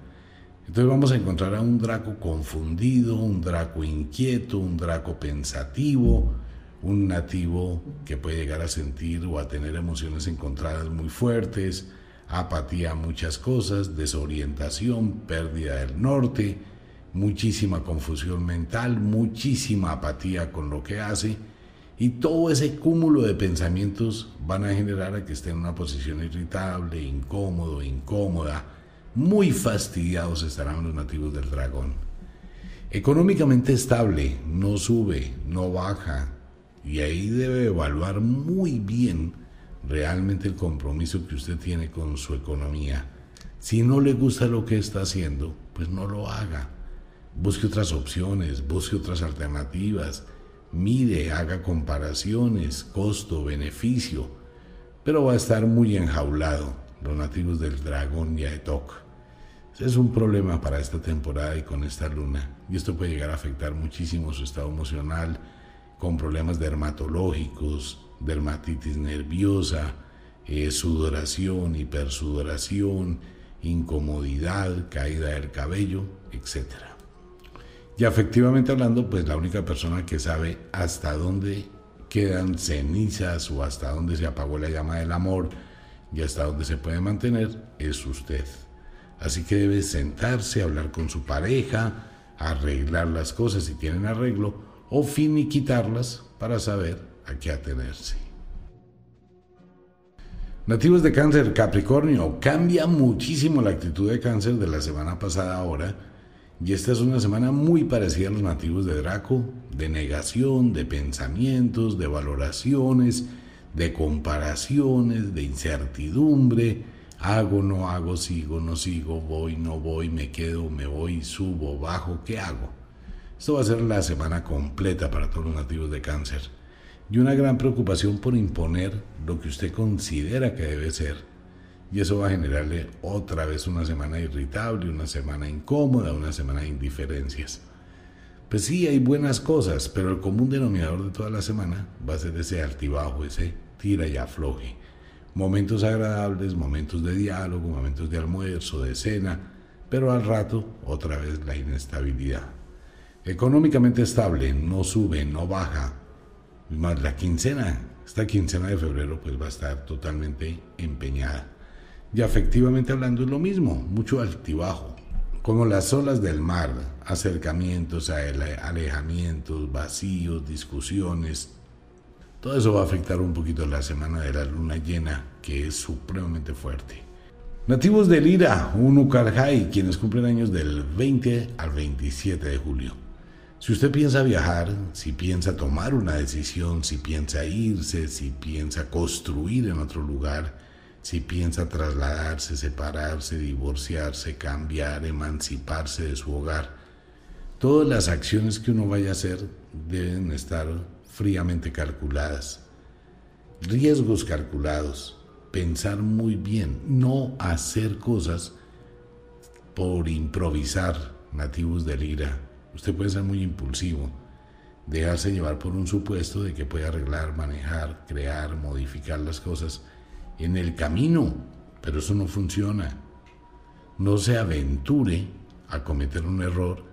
entonces vamos a encontrar a un Draco confundido, un Draco inquieto, un Draco pensativo, un nativo que puede llegar a sentir o a tener emociones encontradas muy fuertes, apatía a muchas cosas, desorientación, pérdida del norte, muchísima confusión mental, muchísima apatía con lo que hace. Y todo ese cúmulo de pensamientos van a generar a que esté en una posición irritable, incómodo, incómoda, muy fastidiados estarán los nativos del dragón. Económicamente estable, no sube, no baja, y ahí debe evaluar muy bien realmente el compromiso que usted tiene con su economía. Si no le gusta lo que está haciendo, pues no lo haga. Busque otras opciones, busque otras alternativas, mire, haga comparaciones, costo, beneficio, pero va a estar muy enjaulado los nativos del dragón y Aetok. Es un problema para esta temporada y con esta luna. Y esto puede llegar a afectar muchísimo su estado emocional, con problemas dermatológicos, dermatitis nerviosa, eh, sudoración, hipersudoración, incomodidad, caída del cabello, etc. Y afectivamente hablando, pues la única persona que sabe hasta dónde quedan cenizas o hasta dónde se apagó la llama del amor y hasta dónde se puede mantener es usted. Así que debe sentarse, hablar con su pareja, arreglar las cosas si tienen arreglo o finiquitarlas para saber a qué atenerse. Nativos de cáncer Capricornio, cambia muchísimo la actitud de cáncer de la semana pasada ahora y esta es una semana muy parecida a los nativos de Draco, de negación, de pensamientos, de valoraciones, de comparaciones, de incertidumbre, hago, no hago, sigo, no sigo, voy, no voy, me quedo, me voy, subo, bajo, ¿qué hago? Esto va a ser la semana completa para todos los nativos de cáncer y una gran preocupación por imponer lo que usted considera que debe ser. Y eso va a generarle otra vez una semana irritable, una semana incómoda, una semana de indiferencias. Pues sí, hay buenas cosas, pero el común denominador de toda la semana va a ser ese altibajo, ese tira y afloje. Momentos agradables, momentos de diálogo, momentos de almuerzo, de cena, pero al rato otra vez la inestabilidad. Económicamente estable, no sube, no baja, más la quincena, esta quincena de febrero pues va a estar totalmente empeñada. Y afectivamente hablando es lo mismo, mucho altibajo, como las olas del mar, acercamientos, alejamientos, vacíos, discusiones. Todo eso va a afectar un poquito la semana de la luna llena, que es supremamente fuerte. Nativos de Lira, un quienes cumplen años del 20 al 27 de julio. Si usted piensa viajar, si piensa tomar una decisión, si piensa irse, si piensa construir en otro lugar, si piensa trasladarse, separarse, divorciarse, cambiar, emanciparse de su hogar, todas las acciones que uno vaya a hacer deben estar fríamente calculadas. Riesgos calculados, pensar muy bien, no hacer cosas por improvisar, nativos del ira Usted puede ser muy impulsivo, dejarse llevar por un supuesto de que puede arreglar, manejar, crear, modificar las cosas en el camino, pero eso no funciona. No se aventure a cometer un error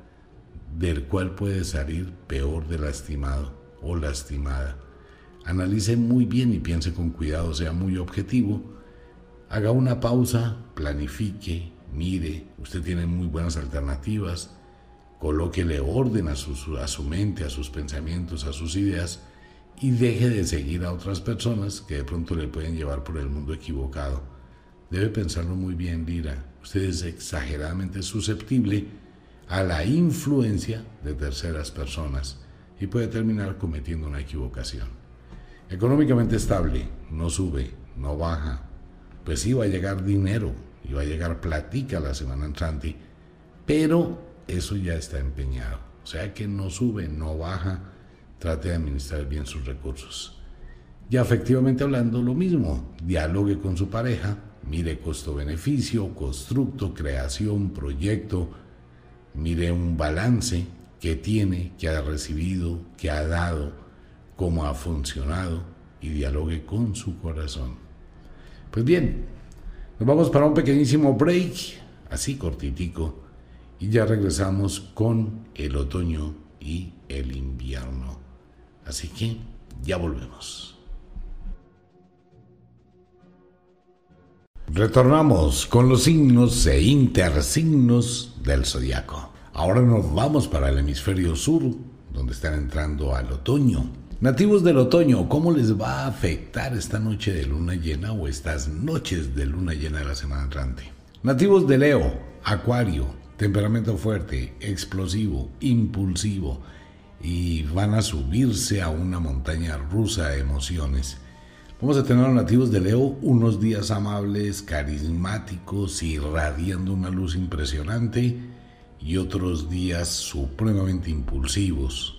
del cual puede salir peor de lastimado o lastimada. Analice muy bien y piense con cuidado, sea muy objetivo. Haga una pausa, planifique, mire, usted tiene muy buenas alternativas, colóquele orden a su, a su mente, a sus pensamientos, a sus ideas y deje de seguir a otras personas que de pronto le pueden llevar por el mundo equivocado. Debe pensarlo muy bien, Lira. Usted es exageradamente susceptible a la influencia de terceras personas y puede terminar cometiendo una equivocación. Económicamente estable, no sube, no baja. Pues sí va a llegar dinero y va a llegar platica la semana entrante, pero eso ya está empeñado. O sea que no sube, no baja, trate de administrar bien sus recursos. Y efectivamente hablando, lo mismo, dialogue con su pareja, mire costo-beneficio, constructo, creación, proyecto, mire un balance que tiene, que ha recibido, que ha dado, cómo ha funcionado y dialogue con su corazón. Pues bien, nos vamos para un pequeñísimo break, así cortitico y ya regresamos con el otoño y el invierno. Así que ya volvemos. Retornamos con los signos e intersignos del zodiaco. Ahora nos vamos para el hemisferio sur, donde están entrando al otoño. Nativos del otoño, ¿cómo les va a afectar esta noche de luna llena o estas noches de luna llena de la semana entrante? Nativos de Leo, Acuario, temperamento fuerte, explosivo, impulsivo y van a subirse a una montaña rusa de emociones. Vamos a tener a los nativos de Leo unos días amables, carismáticos, irradiando una luz impresionante y otros días supremamente impulsivos.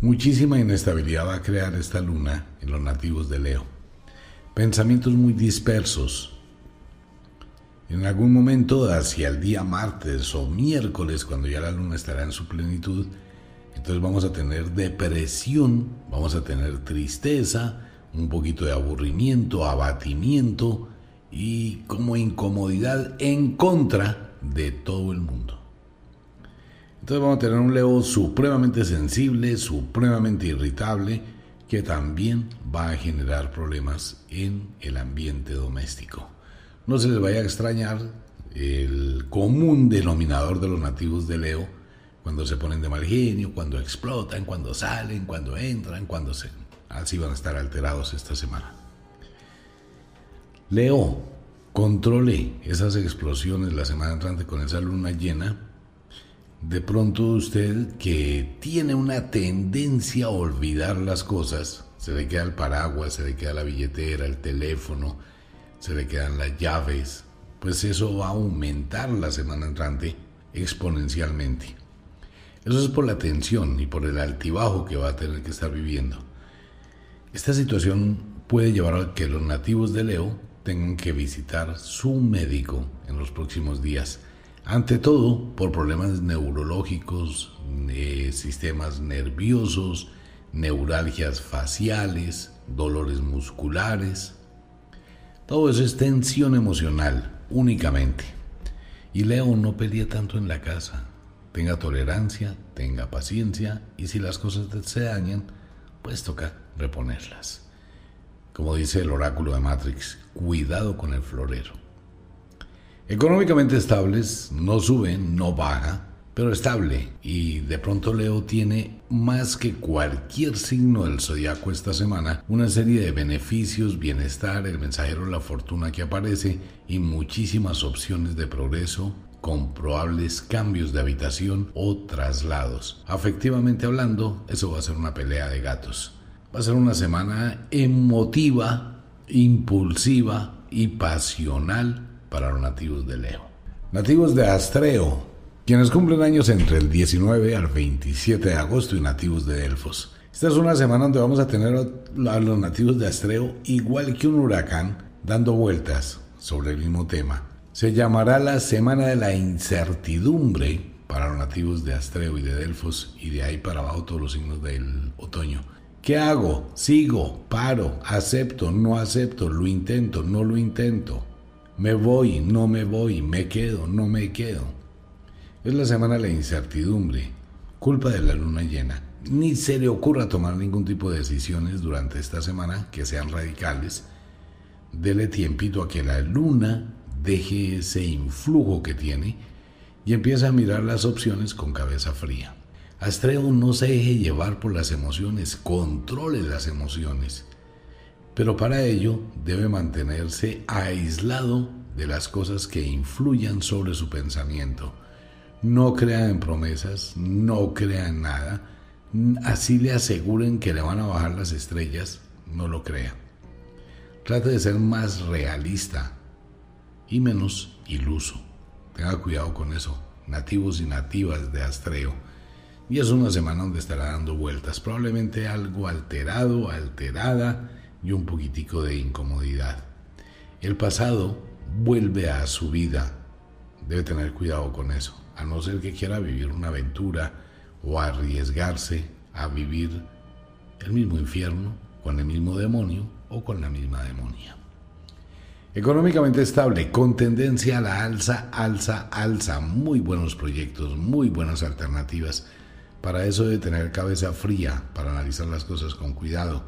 Muchísima inestabilidad va a crear esta luna en los nativos de Leo. Pensamientos muy dispersos, en algún momento hacia el día martes o miércoles, cuando ya la luna estará en su plenitud, entonces vamos a tener depresión, vamos a tener tristeza, un poquito de aburrimiento, abatimiento y como incomodidad en contra de todo el mundo. Entonces vamos a tener un Leo supremamente sensible, supremamente irritable, que también va a generar problemas en el ambiente doméstico. No se les vaya a extrañar el común denominador de los nativos de Leo cuando se ponen de mal genio, cuando explotan, cuando salen, cuando entran, cuando se... Así van a estar alterados esta semana. Leo, controle esas explosiones la semana entrante con esa luna llena. De pronto usted que tiene una tendencia a olvidar las cosas, se le queda el paraguas, se le queda la billetera, el teléfono, se le quedan las llaves, pues eso va a aumentar la semana entrante exponencialmente. Eso es por la tensión y por el altibajo que va a tener que estar viviendo. Esta situación puede llevar a que los nativos de Leo tengan que visitar su médico en los próximos días. Ante todo, por problemas neurológicos, de sistemas nerviosos, neuralgias faciales, dolores musculares. Todo eso es tensión emocional únicamente. Y Leo no pelea tanto en la casa. Tenga tolerancia, tenga paciencia y si las cosas se dañan, pues toca reponerlas. Como dice el oráculo de Matrix, cuidado con el florero. Económicamente estables, no suben, no baja, pero estable. Y de pronto Leo tiene más que cualquier signo del zodiaco esta semana una serie de beneficios, bienestar, el mensajero de la fortuna que aparece y muchísimas opciones de progreso con probables cambios de habitación o traslados. Afectivamente hablando, eso va a ser una pelea de gatos. Va a ser una semana emotiva, impulsiva y pasional para los nativos de Leo. Nativos de Astreo, quienes cumplen años entre el 19 al 27 de agosto y nativos de Delfos. Esta es una semana donde vamos a tener a los nativos de Astreo igual que un huracán dando vueltas sobre el mismo tema. Se llamará la Semana de la Incertidumbre para los nativos de Astreo y de Delfos y de ahí para abajo todos los signos del otoño. ¿Qué hago? Sigo, paro, acepto, no acepto, lo intento, no lo intento. Me voy, no me voy, me quedo, no me quedo. Es la semana de la incertidumbre, culpa de la luna llena. Ni se le ocurra tomar ningún tipo de decisiones durante esta semana que sean radicales. Dele tiempito a que la luna deje ese influjo que tiene y empiece a mirar las opciones con cabeza fría. Astreo no se deje llevar por las emociones, controle las emociones. Pero para ello debe mantenerse aislado de las cosas que influyan sobre su pensamiento no crea en promesas, no crea en nada, así le aseguren que le van a bajar las estrellas, no lo crea. Trate de ser más realista y menos iluso. Tenga cuidado con eso, nativos y nativas de Astreo. Y es una semana donde estará dando vueltas, probablemente algo alterado, alterada y un poquitico de incomodidad. El pasado vuelve a su vida, debe tener cuidado con eso a no ser que quiera vivir una aventura o arriesgarse a vivir el mismo infierno con el mismo demonio o con la misma demonia. Económicamente estable, con tendencia a la alza, alza, alza, muy buenos proyectos, muy buenas alternativas. Para eso de tener cabeza fría, para analizar las cosas con cuidado.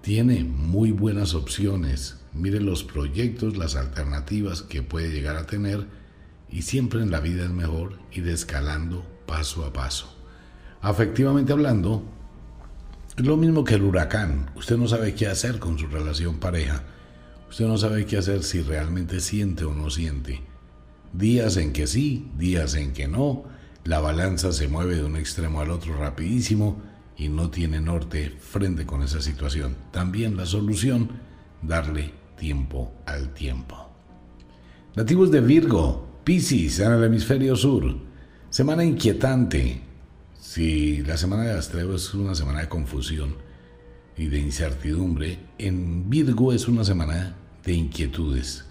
Tiene muy buenas opciones. Mire los proyectos, las alternativas que puede llegar a tener y siempre en la vida es mejor ir escalando paso a paso. Afectivamente hablando, es lo mismo que el huracán. Usted no sabe qué hacer con su relación pareja. Usted no sabe qué hacer si realmente siente o no siente. Días en que sí, días en que no. La balanza se mueve de un extremo al otro rapidísimo y no tiene norte frente con esa situación. También la solución, darle tiempo al tiempo. Nativos de Virgo, Piscis en el hemisferio sur. Semana inquietante. Si la semana de Astreo es una semana de confusión y de incertidumbre, en Virgo es una semana de inquietudes.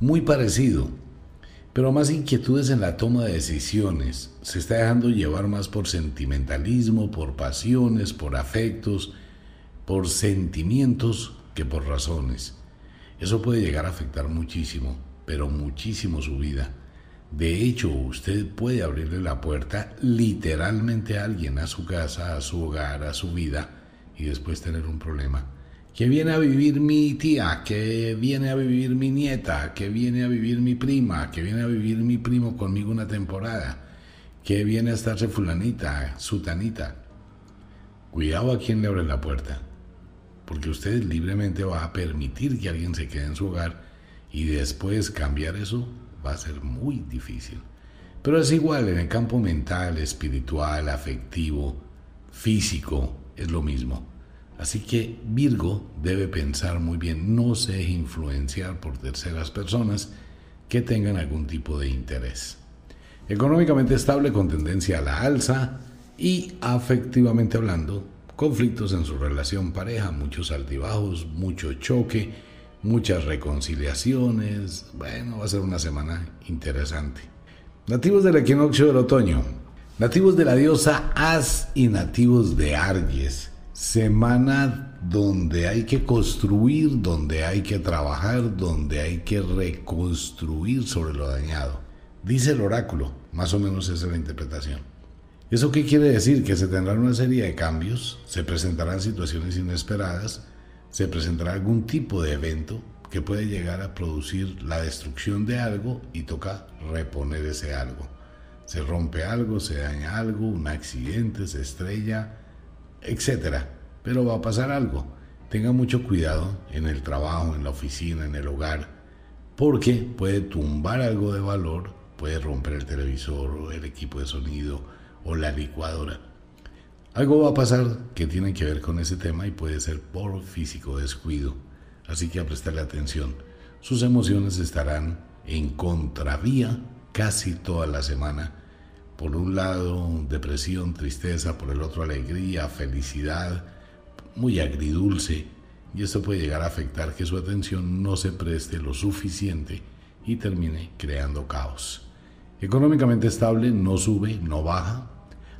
Muy parecido, pero más inquietudes en la toma de decisiones. Se está dejando llevar más por sentimentalismo, por pasiones, por afectos, por sentimientos que por razones. Eso puede llegar a afectar muchísimo, pero muchísimo su vida. De hecho, usted puede abrirle la puerta literalmente a alguien, a su casa, a su hogar, a su vida, y después tener un problema. Que viene a vivir mi tía, que viene a vivir mi nieta, que viene a vivir mi prima, que viene a vivir mi primo conmigo una temporada, que viene a estarse fulanita, sutanita. Cuidado a quien le abre la puerta, porque usted libremente va a permitir que alguien se quede en su hogar y después cambiar eso va a ser muy difícil. Pero es igual en el campo mental, espiritual, afectivo, físico, es lo mismo. Así que Virgo debe pensar muy bien, no se deje influenciar por terceras personas que tengan algún tipo de interés. Económicamente estable con tendencia a la alza y afectivamente hablando, conflictos en su relación pareja, muchos altibajos, mucho choque, muchas reconciliaciones. Bueno, va a ser una semana interesante. Nativos del equinoccio del otoño, nativos de la diosa As y nativos de Arges. Semana donde hay que construir, donde hay que trabajar, donde hay que reconstruir sobre lo dañado. Dice el oráculo, más o menos esa es la interpretación. ¿Eso qué quiere decir? Que se tendrán una serie de cambios, se presentarán situaciones inesperadas, se presentará algún tipo de evento que puede llegar a producir la destrucción de algo y toca reponer ese algo. Se rompe algo, se daña algo, un accidente, se estrella, etc. Pero va a pasar algo. Tenga mucho cuidado en el trabajo, en la oficina, en el hogar, porque puede tumbar algo de valor, puede romper el televisor o el equipo de sonido o la licuadora. Algo va a pasar que tiene que ver con ese tema y puede ser por físico descuido. Así que a prestarle atención. Sus emociones estarán en contravía casi toda la semana. Por un lado, depresión, tristeza, por el otro, alegría, felicidad, muy agridulce. Y esto puede llegar a afectar que su atención no se preste lo suficiente y termine creando caos. Económicamente estable, no sube, no baja,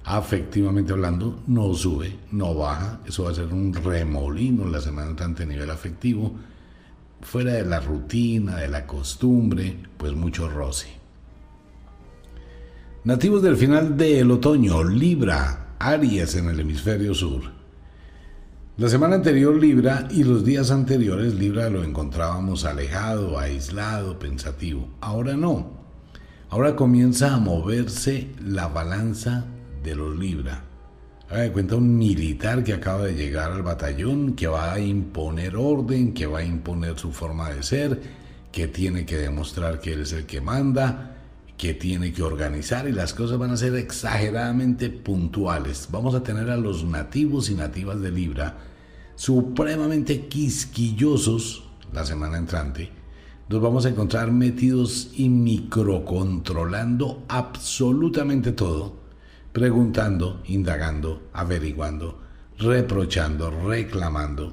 afectivamente hablando, no sube, no baja. Eso va a ser un remolino la semana entrante a nivel afectivo. Fuera de la rutina, de la costumbre, pues mucho roce. Nativos del final del otoño, Libra, Aries en el hemisferio sur. La semana anterior Libra y los días anteriores Libra lo encontrábamos alejado, aislado, pensativo. Ahora no. Ahora comienza a moverse la balanza de los Libra. Haga de cuenta un militar que acaba de llegar al batallón, que va a imponer orden, que va a imponer su forma de ser, que tiene que demostrar que él es el que manda, que tiene que organizar y las cosas van a ser exageradamente puntuales. Vamos a tener a los nativos y nativas de Libra supremamente quisquillosos la semana entrante. Nos vamos a encontrar metidos y microcontrolando absolutamente todo preguntando, indagando, averiguando, reprochando, reclamando.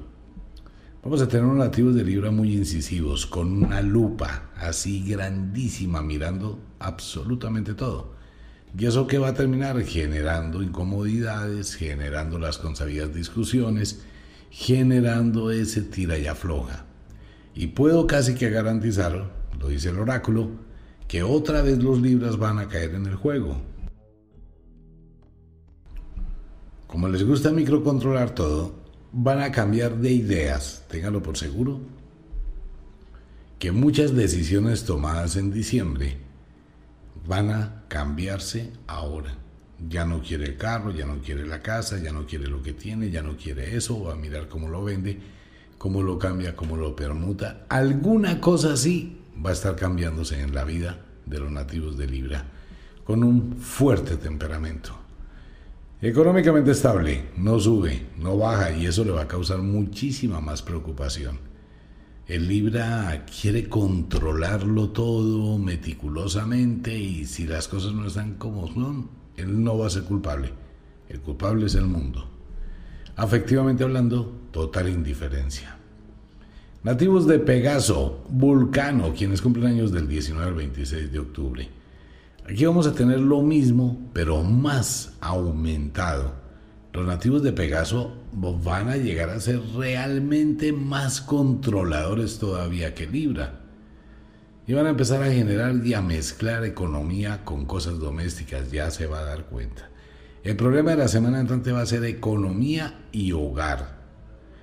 Vamos a tener unos nativos de Libra muy incisivos, con una lupa así grandísima, mirando absolutamente todo. ¿Y eso qué va a terminar? Generando incomodidades, generando las consabidas discusiones, generando ese tira y afloja. Y puedo casi que garantizar, lo dice el oráculo, que otra vez los libras van a caer en el juego. Como les gusta microcontrolar todo, van a cambiar de ideas, ténganlo por seguro, que muchas decisiones tomadas en diciembre van a cambiarse ahora. Ya no quiere el carro, ya no quiere la casa, ya no quiere lo que tiene, ya no quiere eso, va a mirar cómo lo vende, cómo lo cambia, cómo lo permuta. Alguna cosa así va a estar cambiándose en la vida de los nativos de Libra, con un fuerte temperamento. Económicamente estable, no sube, no baja y eso le va a causar muchísima más preocupación. El Libra quiere controlarlo todo meticulosamente y si las cosas no están como son, él no va a ser culpable. El culpable es el mundo. Afectivamente hablando, total indiferencia. Nativos de Pegaso, Vulcano, quienes cumplen años del 19 al 26 de octubre. Aquí vamos a tener lo mismo, pero más aumentado. Los nativos de Pegaso van a llegar a ser realmente más controladores todavía que Libra. Y van a empezar a generar y a mezclar economía con cosas domésticas, ya se va a dar cuenta. El problema de la semana entrante va a ser economía y hogar.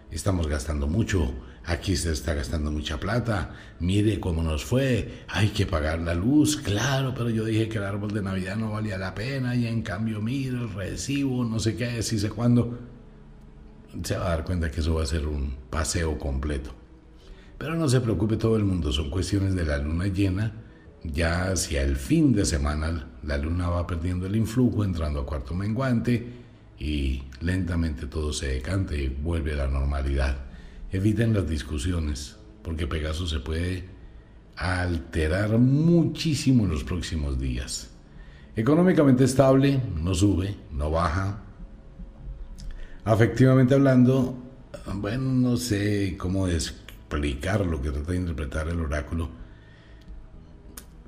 Estamos gastando mucho, aquí se está gastando mucha plata, mire cómo nos fue, hay que pagar la luz, claro, pero yo dije que el árbol de Navidad no valía la pena y en cambio mire el recibo, no sé qué, si sé cuándo. Se va a dar cuenta que eso va a ser un paseo completo. Pero no se preocupe todo el mundo, son cuestiones de la luna llena. Ya hacia el fin de semana la luna va perdiendo el influjo, entrando a cuarto menguante y lentamente todo se decanta y vuelve a la normalidad. Eviten las discusiones, porque Pegaso se puede alterar muchísimo en los próximos días. Económicamente estable, no sube, no baja. Afectivamente hablando, bueno, no sé cómo explicar lo que trata de interpretar el oráculo.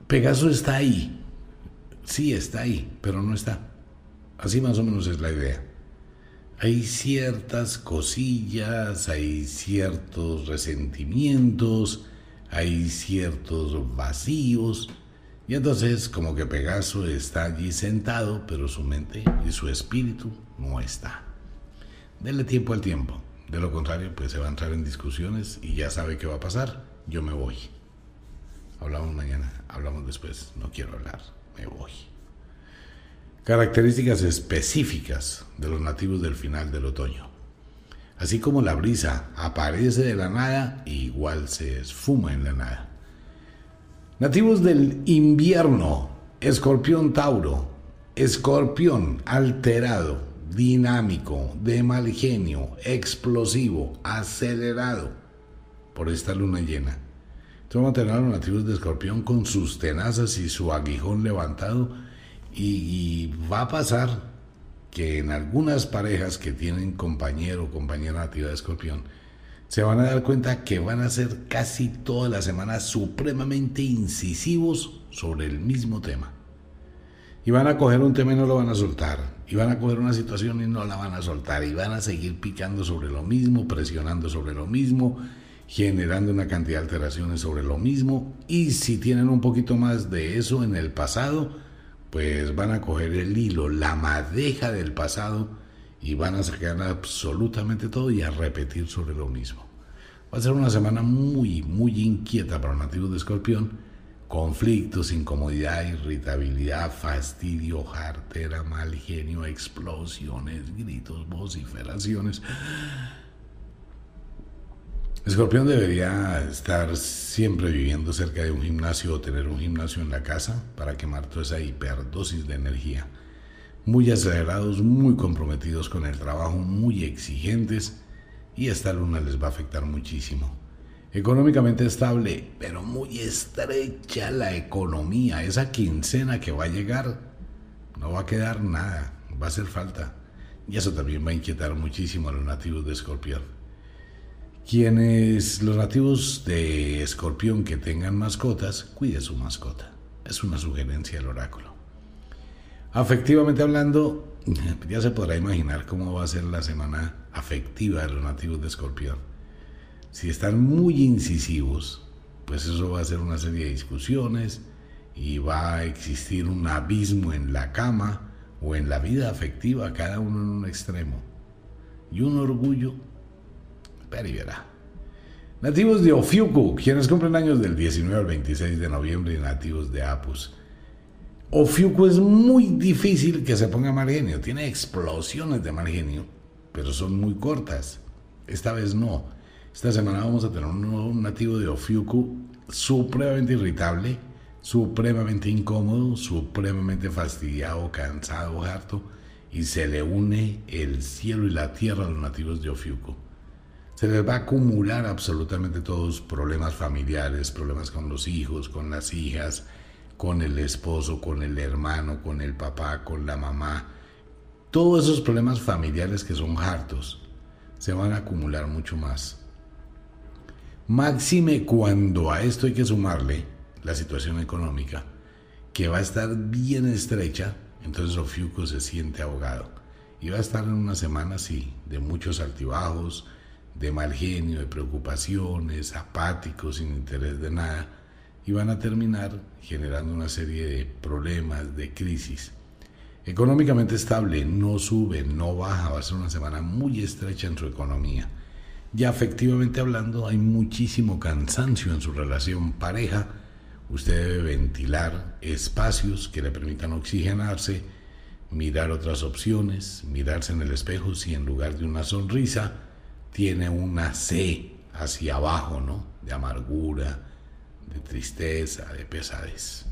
Pegaso está ahí. Sí, está ahí, pero no está. Así más o menos es la idea. Hay ciertas cosillas, hay ciertos resentimientos, hay ciertos vacíos. Y entonces como que Pegaso está allí sentado, pero su mente y su espíritu no está. Dele tiempo al tiempo. De lo contrario, pues se va a entrar en discusiones y ya sabe qué va a pasar. Yo me voy. Hablamos mañana, hablamos después. No quiero hablar, me voy. Características específicas de los nativos del final del otoño. Así como la brisa aparece de la nada, igual se esfuma en la nada. Nativos del invierno, escorpión Tauro, escorpión alterado, dinámico, de mal genio, explosivo, acelerado por esta luna llena. Entonces vamos a tener a los nativos de escorpión con sus tenazas y su aguijón levantado y, va a pasar que en algunas parejas que tienen compañero o compañera nativa de escorpión, se van a dar cuenta que van a ser casi toda la semana supremamente incisivos sobre el mismo tema. Y van a coger un tema y no lo van a soltar. Y van a coger una situación y no la van a soltar. Y van a seguir picando sobre lo mismo, presionando sobre lo mismo, generando una cantidad de alteraciones sobre lo mismo. Y si tienen un poquito más de eso en el pasado, pues van a coger el hilo, la madeja del pasado y van a sacar absolutamente todo y a repetir sobre lo mismo. Va a ser una semana muy, muy inquieta para los nativos de Escorpión conflictos, incomodidad, irritabilidad, fastidio, jartera, mal genio, explosiones, gritos, vociferaciones. Escorpión debería estar siempre viviendo cerca de un gimnasio o tener un gimnasio en la casa para quemar toda esa hiperdosis de energía. Muy acelerados, muy comprometidos con el trabajo, muy exigentes y esta luna les va a afectar muchísimo económicamente estable, pero muy estrecha la economía. Esa quincena que va a llegar, no va a quedar nada, va a hacer falta. Y eso también va a inquietar muchísimo a los nativos de Escorpión. Quienes, los nativos de Escorpión que tengan mascotas, cuide su mascota. Es una sugerencia del oráculo. Afectivamente hablando, ya se podrá imaginar cómo va a ser la semana afectiva de los nativos de Escorpión si están muy incisivos, pues eso va a ser una serie de discusiones y va a existir un abismo en la cama o en la vida afectiva, cada uno en un extremo. Y un orgullo, verá. Nativos de Ofiuku, quienes cumplen años del 19 al 26 de noviembre y nativos de Apus. Ofiuku es muy difícil que se ponga mal genio, tiene explosiones de mal genio, pero son muy cortas. Esta vez no. Esta semana vamos a tener un nuevo nativo de Ofiuku supremamente irritable, supremamente incómodo, supremamente fastidiado, cansado, harto, y se le une el cielo y la tierra a los nativos de Ofiuku. Se les va a acumular absolutamente todos problemas familiares, problemas con los hijos, con las hijas, con el esposo, con el hermano, con el papá, con la mamá. Todos esos problemas familiares que son hartos se van a acumular mucho más. Máxime cuando a esto hay que sumarle la situación económica, que va a estar bien estrecha, entonces Ofiuco se siente ahogado. y va a estar en una semana así, de muchos altibajos, de mal genio, de preocupaciones, apáticos, sin interés de nada, y van a terminar generando una serie de problemas, de crisis. Económicamente estable, no sube, no baja, va a ser una semana muy estrecha en su economía. Ya afectivamente hablando, hay muchísimo cansancio en su relación pareja. Usted debe ventilar espacios que le permitan oxigenarse, mirar otras opciones, mirarse en el espejo si en lugar de una sonrisa tiene una C hacia abajo, ¿no? De amargura, de tristeza, de pesadez.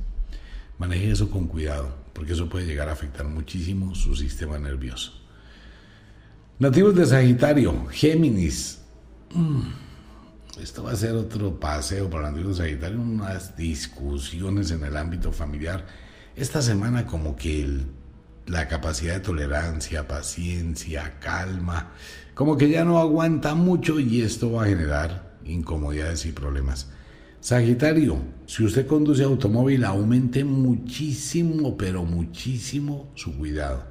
Maneje eso con cuidado, porque eso puede llegar a afectar muchísimo su sistema nervioso. Nativos de Sagitario, Géminis. Mm, esto va a ser otro paseo para nativos de Sagitario, unas discusiones en el ámbito familiar. Esta semana como que la capacidad de tolerancia, paciencia, calma, como que ya no aguanta mucho y esto va a generar incomodidades y problemas. Sagitario, si usted conduce automóvil, aumente muchísimo, pero muchísimo su cuidado.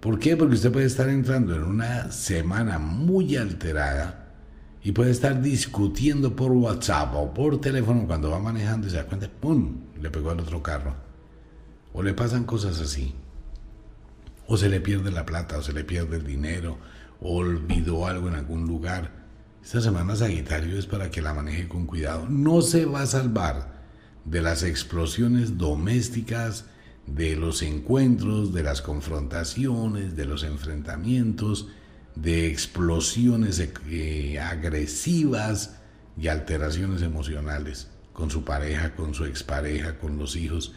¿Por qué? Porque usted puede estar entrando en una semana muy alterada y puede estar discutiendo por WhatsApp o por teléfono cuando va manejando y se da cuenta, ¡pum!, le pegó al otro carro. O le pasan cosas así. O se le pierde la plata, o se le pierde el dinero, o olvidó algo en algún lugar esta semana Sagitario es para que la maneje con cuidado. No se va a salvar de las explosiones domésticas, de los encuentros, de las confrontaciones, de los enfrentamientos, de explosiones eh, agresivas y alteraciones emocionales con su pareja, con su expareja, con los hijos.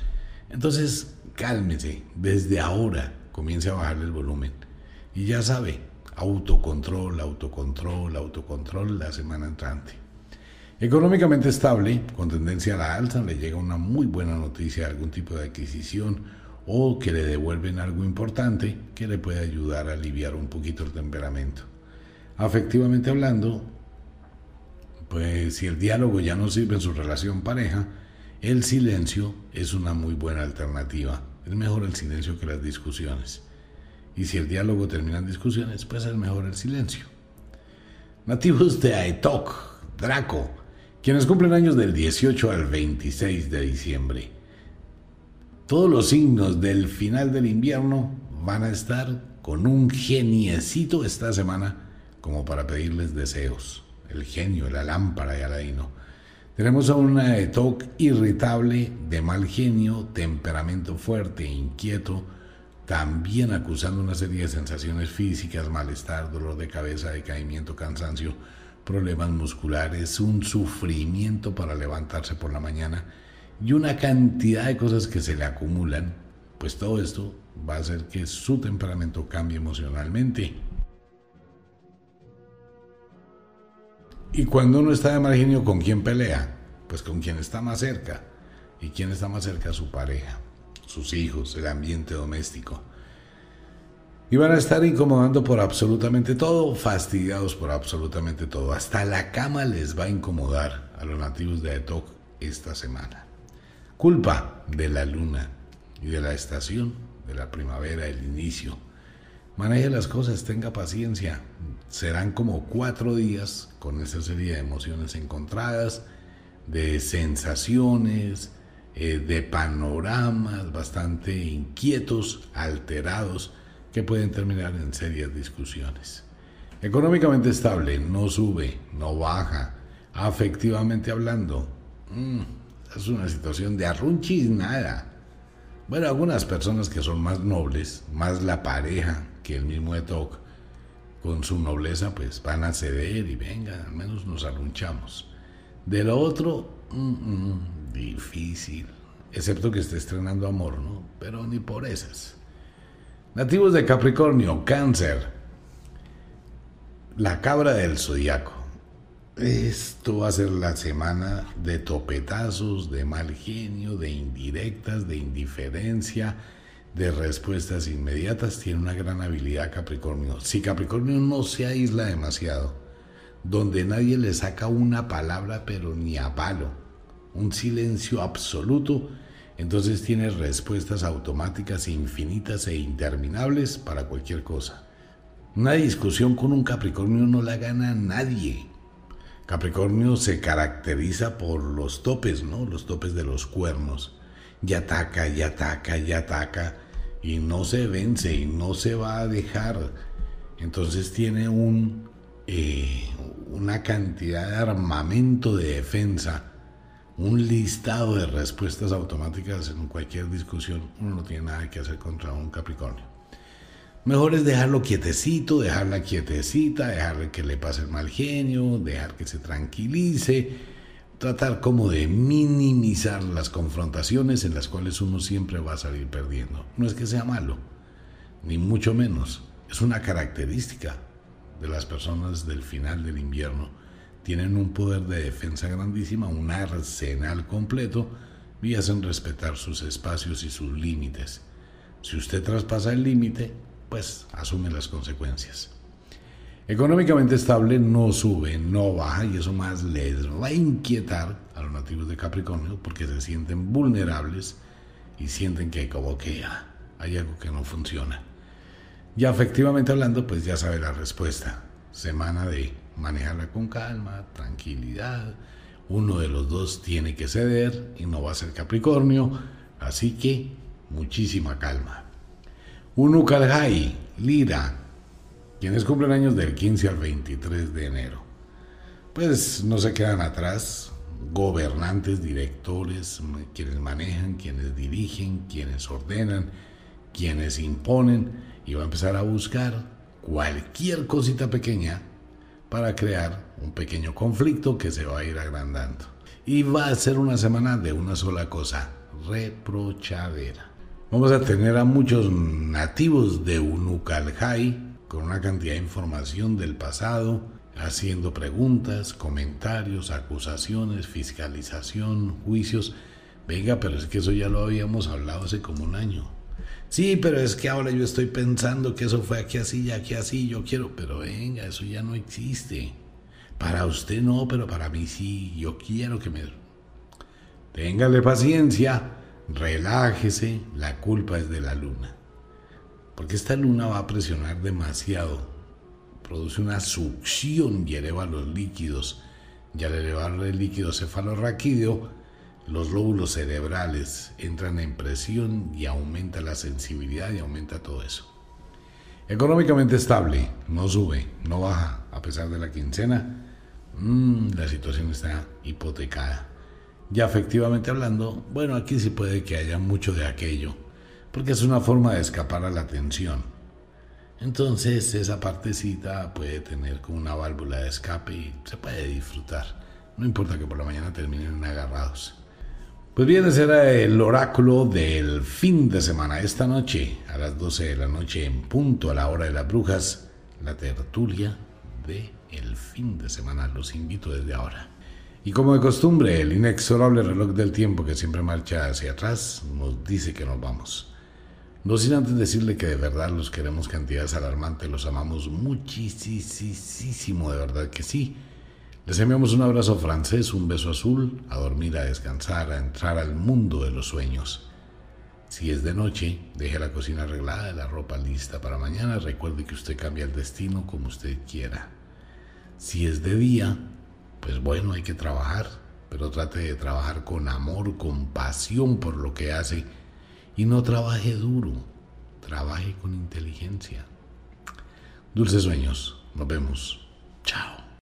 Entonces, cálmese, desde ahora comience a bajarle el volumen. Y ya sabe, autocontrol, autocontrol, autocontrol la semana entrante. Económicamente estable, con tendencia a la alza, le llega una muy buena noticia, algún tipo de adquisición o que le devuelven algo importante que le puede ayudar a aliviar un poquito el temperamento. Afectivamente hablando, pues si el diálogo ya no sirve en su relación pareja, el silencio es una muy buena alternativa. Es mejor el silencio que las discusiones. Y si el diálogo termina en discusiones, pues es mejor el silencio. Nativos de Aetok, Draco, quienes cumplen años del 18 al 26 de diciembre. Todos los signos del final del invierno van a estar con un geniecito esta semana como para pedirles deseos. El genio, la lámpara y Aladino. Tenemos a una Aetok irritable, de mal genio, temperamento fuerte, inquieto, también acusando una serie de sensaciones físicas, malestar, dolor de cabeza, decaimiento, cansancio, problemas musculares, un sufrimiento para levantarse por la mañana y una cantidad de cosas que se le acumulan, pues todo esto va a hacer que su temperamento cambie emocionalmente. Y cuando uno está de mal genio, ¿con quién pelea? Pues con quien está más cerca. ¿Y quién está más cerca? Su pareja sus hijos, el ambiente doméstico. Y van a estar incomodando por absolutamente todo, fastidiados por absolutamente todo. Hasta la cama les va a incomodar a los nativos de Aetok esta semana. Culpa de la luna y de la estación, de la primavera, el inicio. Maneje las cosas, tenga paciencia. Serán como cuatro días con esa serie de emociones encontradas, de sensaciones, eh, de panoramas bastante inquietos, alterados, que pueden terminar en serias discusiones. Económicamente estable, no sube, no baja, afectivamente hablando, mm, es una situación de arrunchis nada. Bueno, algunas personas que son más nobles, más la pareja que el mismo Etok, con su nobleza, pues van a ceder y venga, al menos nos arrunchamos. De lo otro, mm, mm, difícil, excepto que esté estrenando amor, ¿no? Pero ni por esas. Nativos de Capricornio, Cáncer, la cabra del zodiaco. Esto va a ser la semana de topetazos, de mal genio, de indirectas, de indiferencia, de respuestas inmediatas. Tiene una gran habilidad Capricornio. Si Capricornio no se aísla demasiado, donde nadie le saca una palabra, pero ni a palo un silencio absoluto, entonces tiene respuestas automáticas infinitas e interminables para cualquier cosa. Una discusión con un Capricornio no la gana nadie. Capricornio se caracteriza por los topes, ¿no? Los topes de los cuernos. Y ataca, y ataca, y ataca, y no se vence, y no se va a dejar. Entonces tiene un, eh, una cantidad de armamento de defensa un listado de respuestas automáticas en cualquier discusión, uno no tiene nada que hacer contra un Capricornio. Mejor es dejarlo quietecito, dejarla quietecita, dejarle que le pase el mal genio, dejar que se tranquilice, tratar como de minimizar las confrontaciones en las cuales uno siempre va a salir perdiendo. No es que sea malo, ni mucho menos, es una característica de las personas del final del invierno tienen un poder de defensa grandísima, un arsenal completo y hacen respetar sus espacios y sus límites. Si usted traspasa el límite, pues asume las consecuencias. Económicamente estable no sube, no baja y eso más les va a inquietar a los nativos de Capricornio porque se sienten vulnerables y sienten que como que hay algo que no funciona. Y efectivamente hablando, pues ya sabe la respuesta. Semana de manejarla con calma, tranquilidad. Uno de los dos tiene que ceder y no va a ser Capricornio, así que muchísima calma. Unukalhai, Lira, quienes cumplen años del 15 al 23 de enero. Pues no se quedan atrás, gobernantes, directores, quienes manejan, quienes dirigen, quienes ordenan, quienes imponen, y va a empezar a buscar cualquier cosita pequeña para crear un pequeño conflicto que se va a ir agrandando. Y va a ser una semana de una sola cosa, reprochadera. Vamos a tener a muchos nativos de Unucalhai con una cantidad de información del pasado, haciendo preguntas, comentarios, acusaciones, fiscalización, juicios. Venga, pero es que eso ya lo habíamos hablado hace como un año. Sí, pero es que ahora yo estoy pensando que eso fue aquí así y aquí así, yo quiero, pero venga, eso ya no existe. Para usted no, pero para mí sí, yo quiero que me... Téngale paciencia, relájese, la culpa es de la luna. Porque esta luna va a presionar demasiado, produce una succión y eleva los líquidos, y al elevar el líquido cefalorraquídeo, los lóbulos cerebrales entran en presión y aumenta la sensibilidad y aumenta todo eso. Económicamente estable, no sube, no baja, a pesar de la quincena, mm, la situación está hipotecada. Ya efectivamente hablando, bueno, aquí sí puede que haya mucho de aquello, porque es una forma de escapar a la tensión. Entonces esa partecita puede tener como una válvula de escape y se puede disfrutar. No importa que por la mañana terminen agarrados. Pues bien, ese era el oráculo del fin de semana. Esta noche, a las 12 de la noche, en punto a la hora de las brujas, la tertulia de el fin de semana. Los invito desde ahora. Y como de costumbre, el inexorable reloj del tiempo que siempre marcha hacia atrás nos dice que nos vamos. No sin antes decirle que de verdad los queremos cantidades alarmantes, los amamos muchísimo, de verdad que sí. Les enviamos un abrazo francés, un beso azul, a dormir, a descansar, a entrar al mundo de los sueños. Si es de noche, deje la cocina arreglada, la ropa lista para mañana. Recuerde que usted cambia el destino como usted quiera. Si es de día, pues bueno, hay que trabajar, pero trate de trabajar con amor, con pasión por lo que hace y no trabaje duro, trabaje con inteligencia. Dulces sueños, nos vemos. Chao.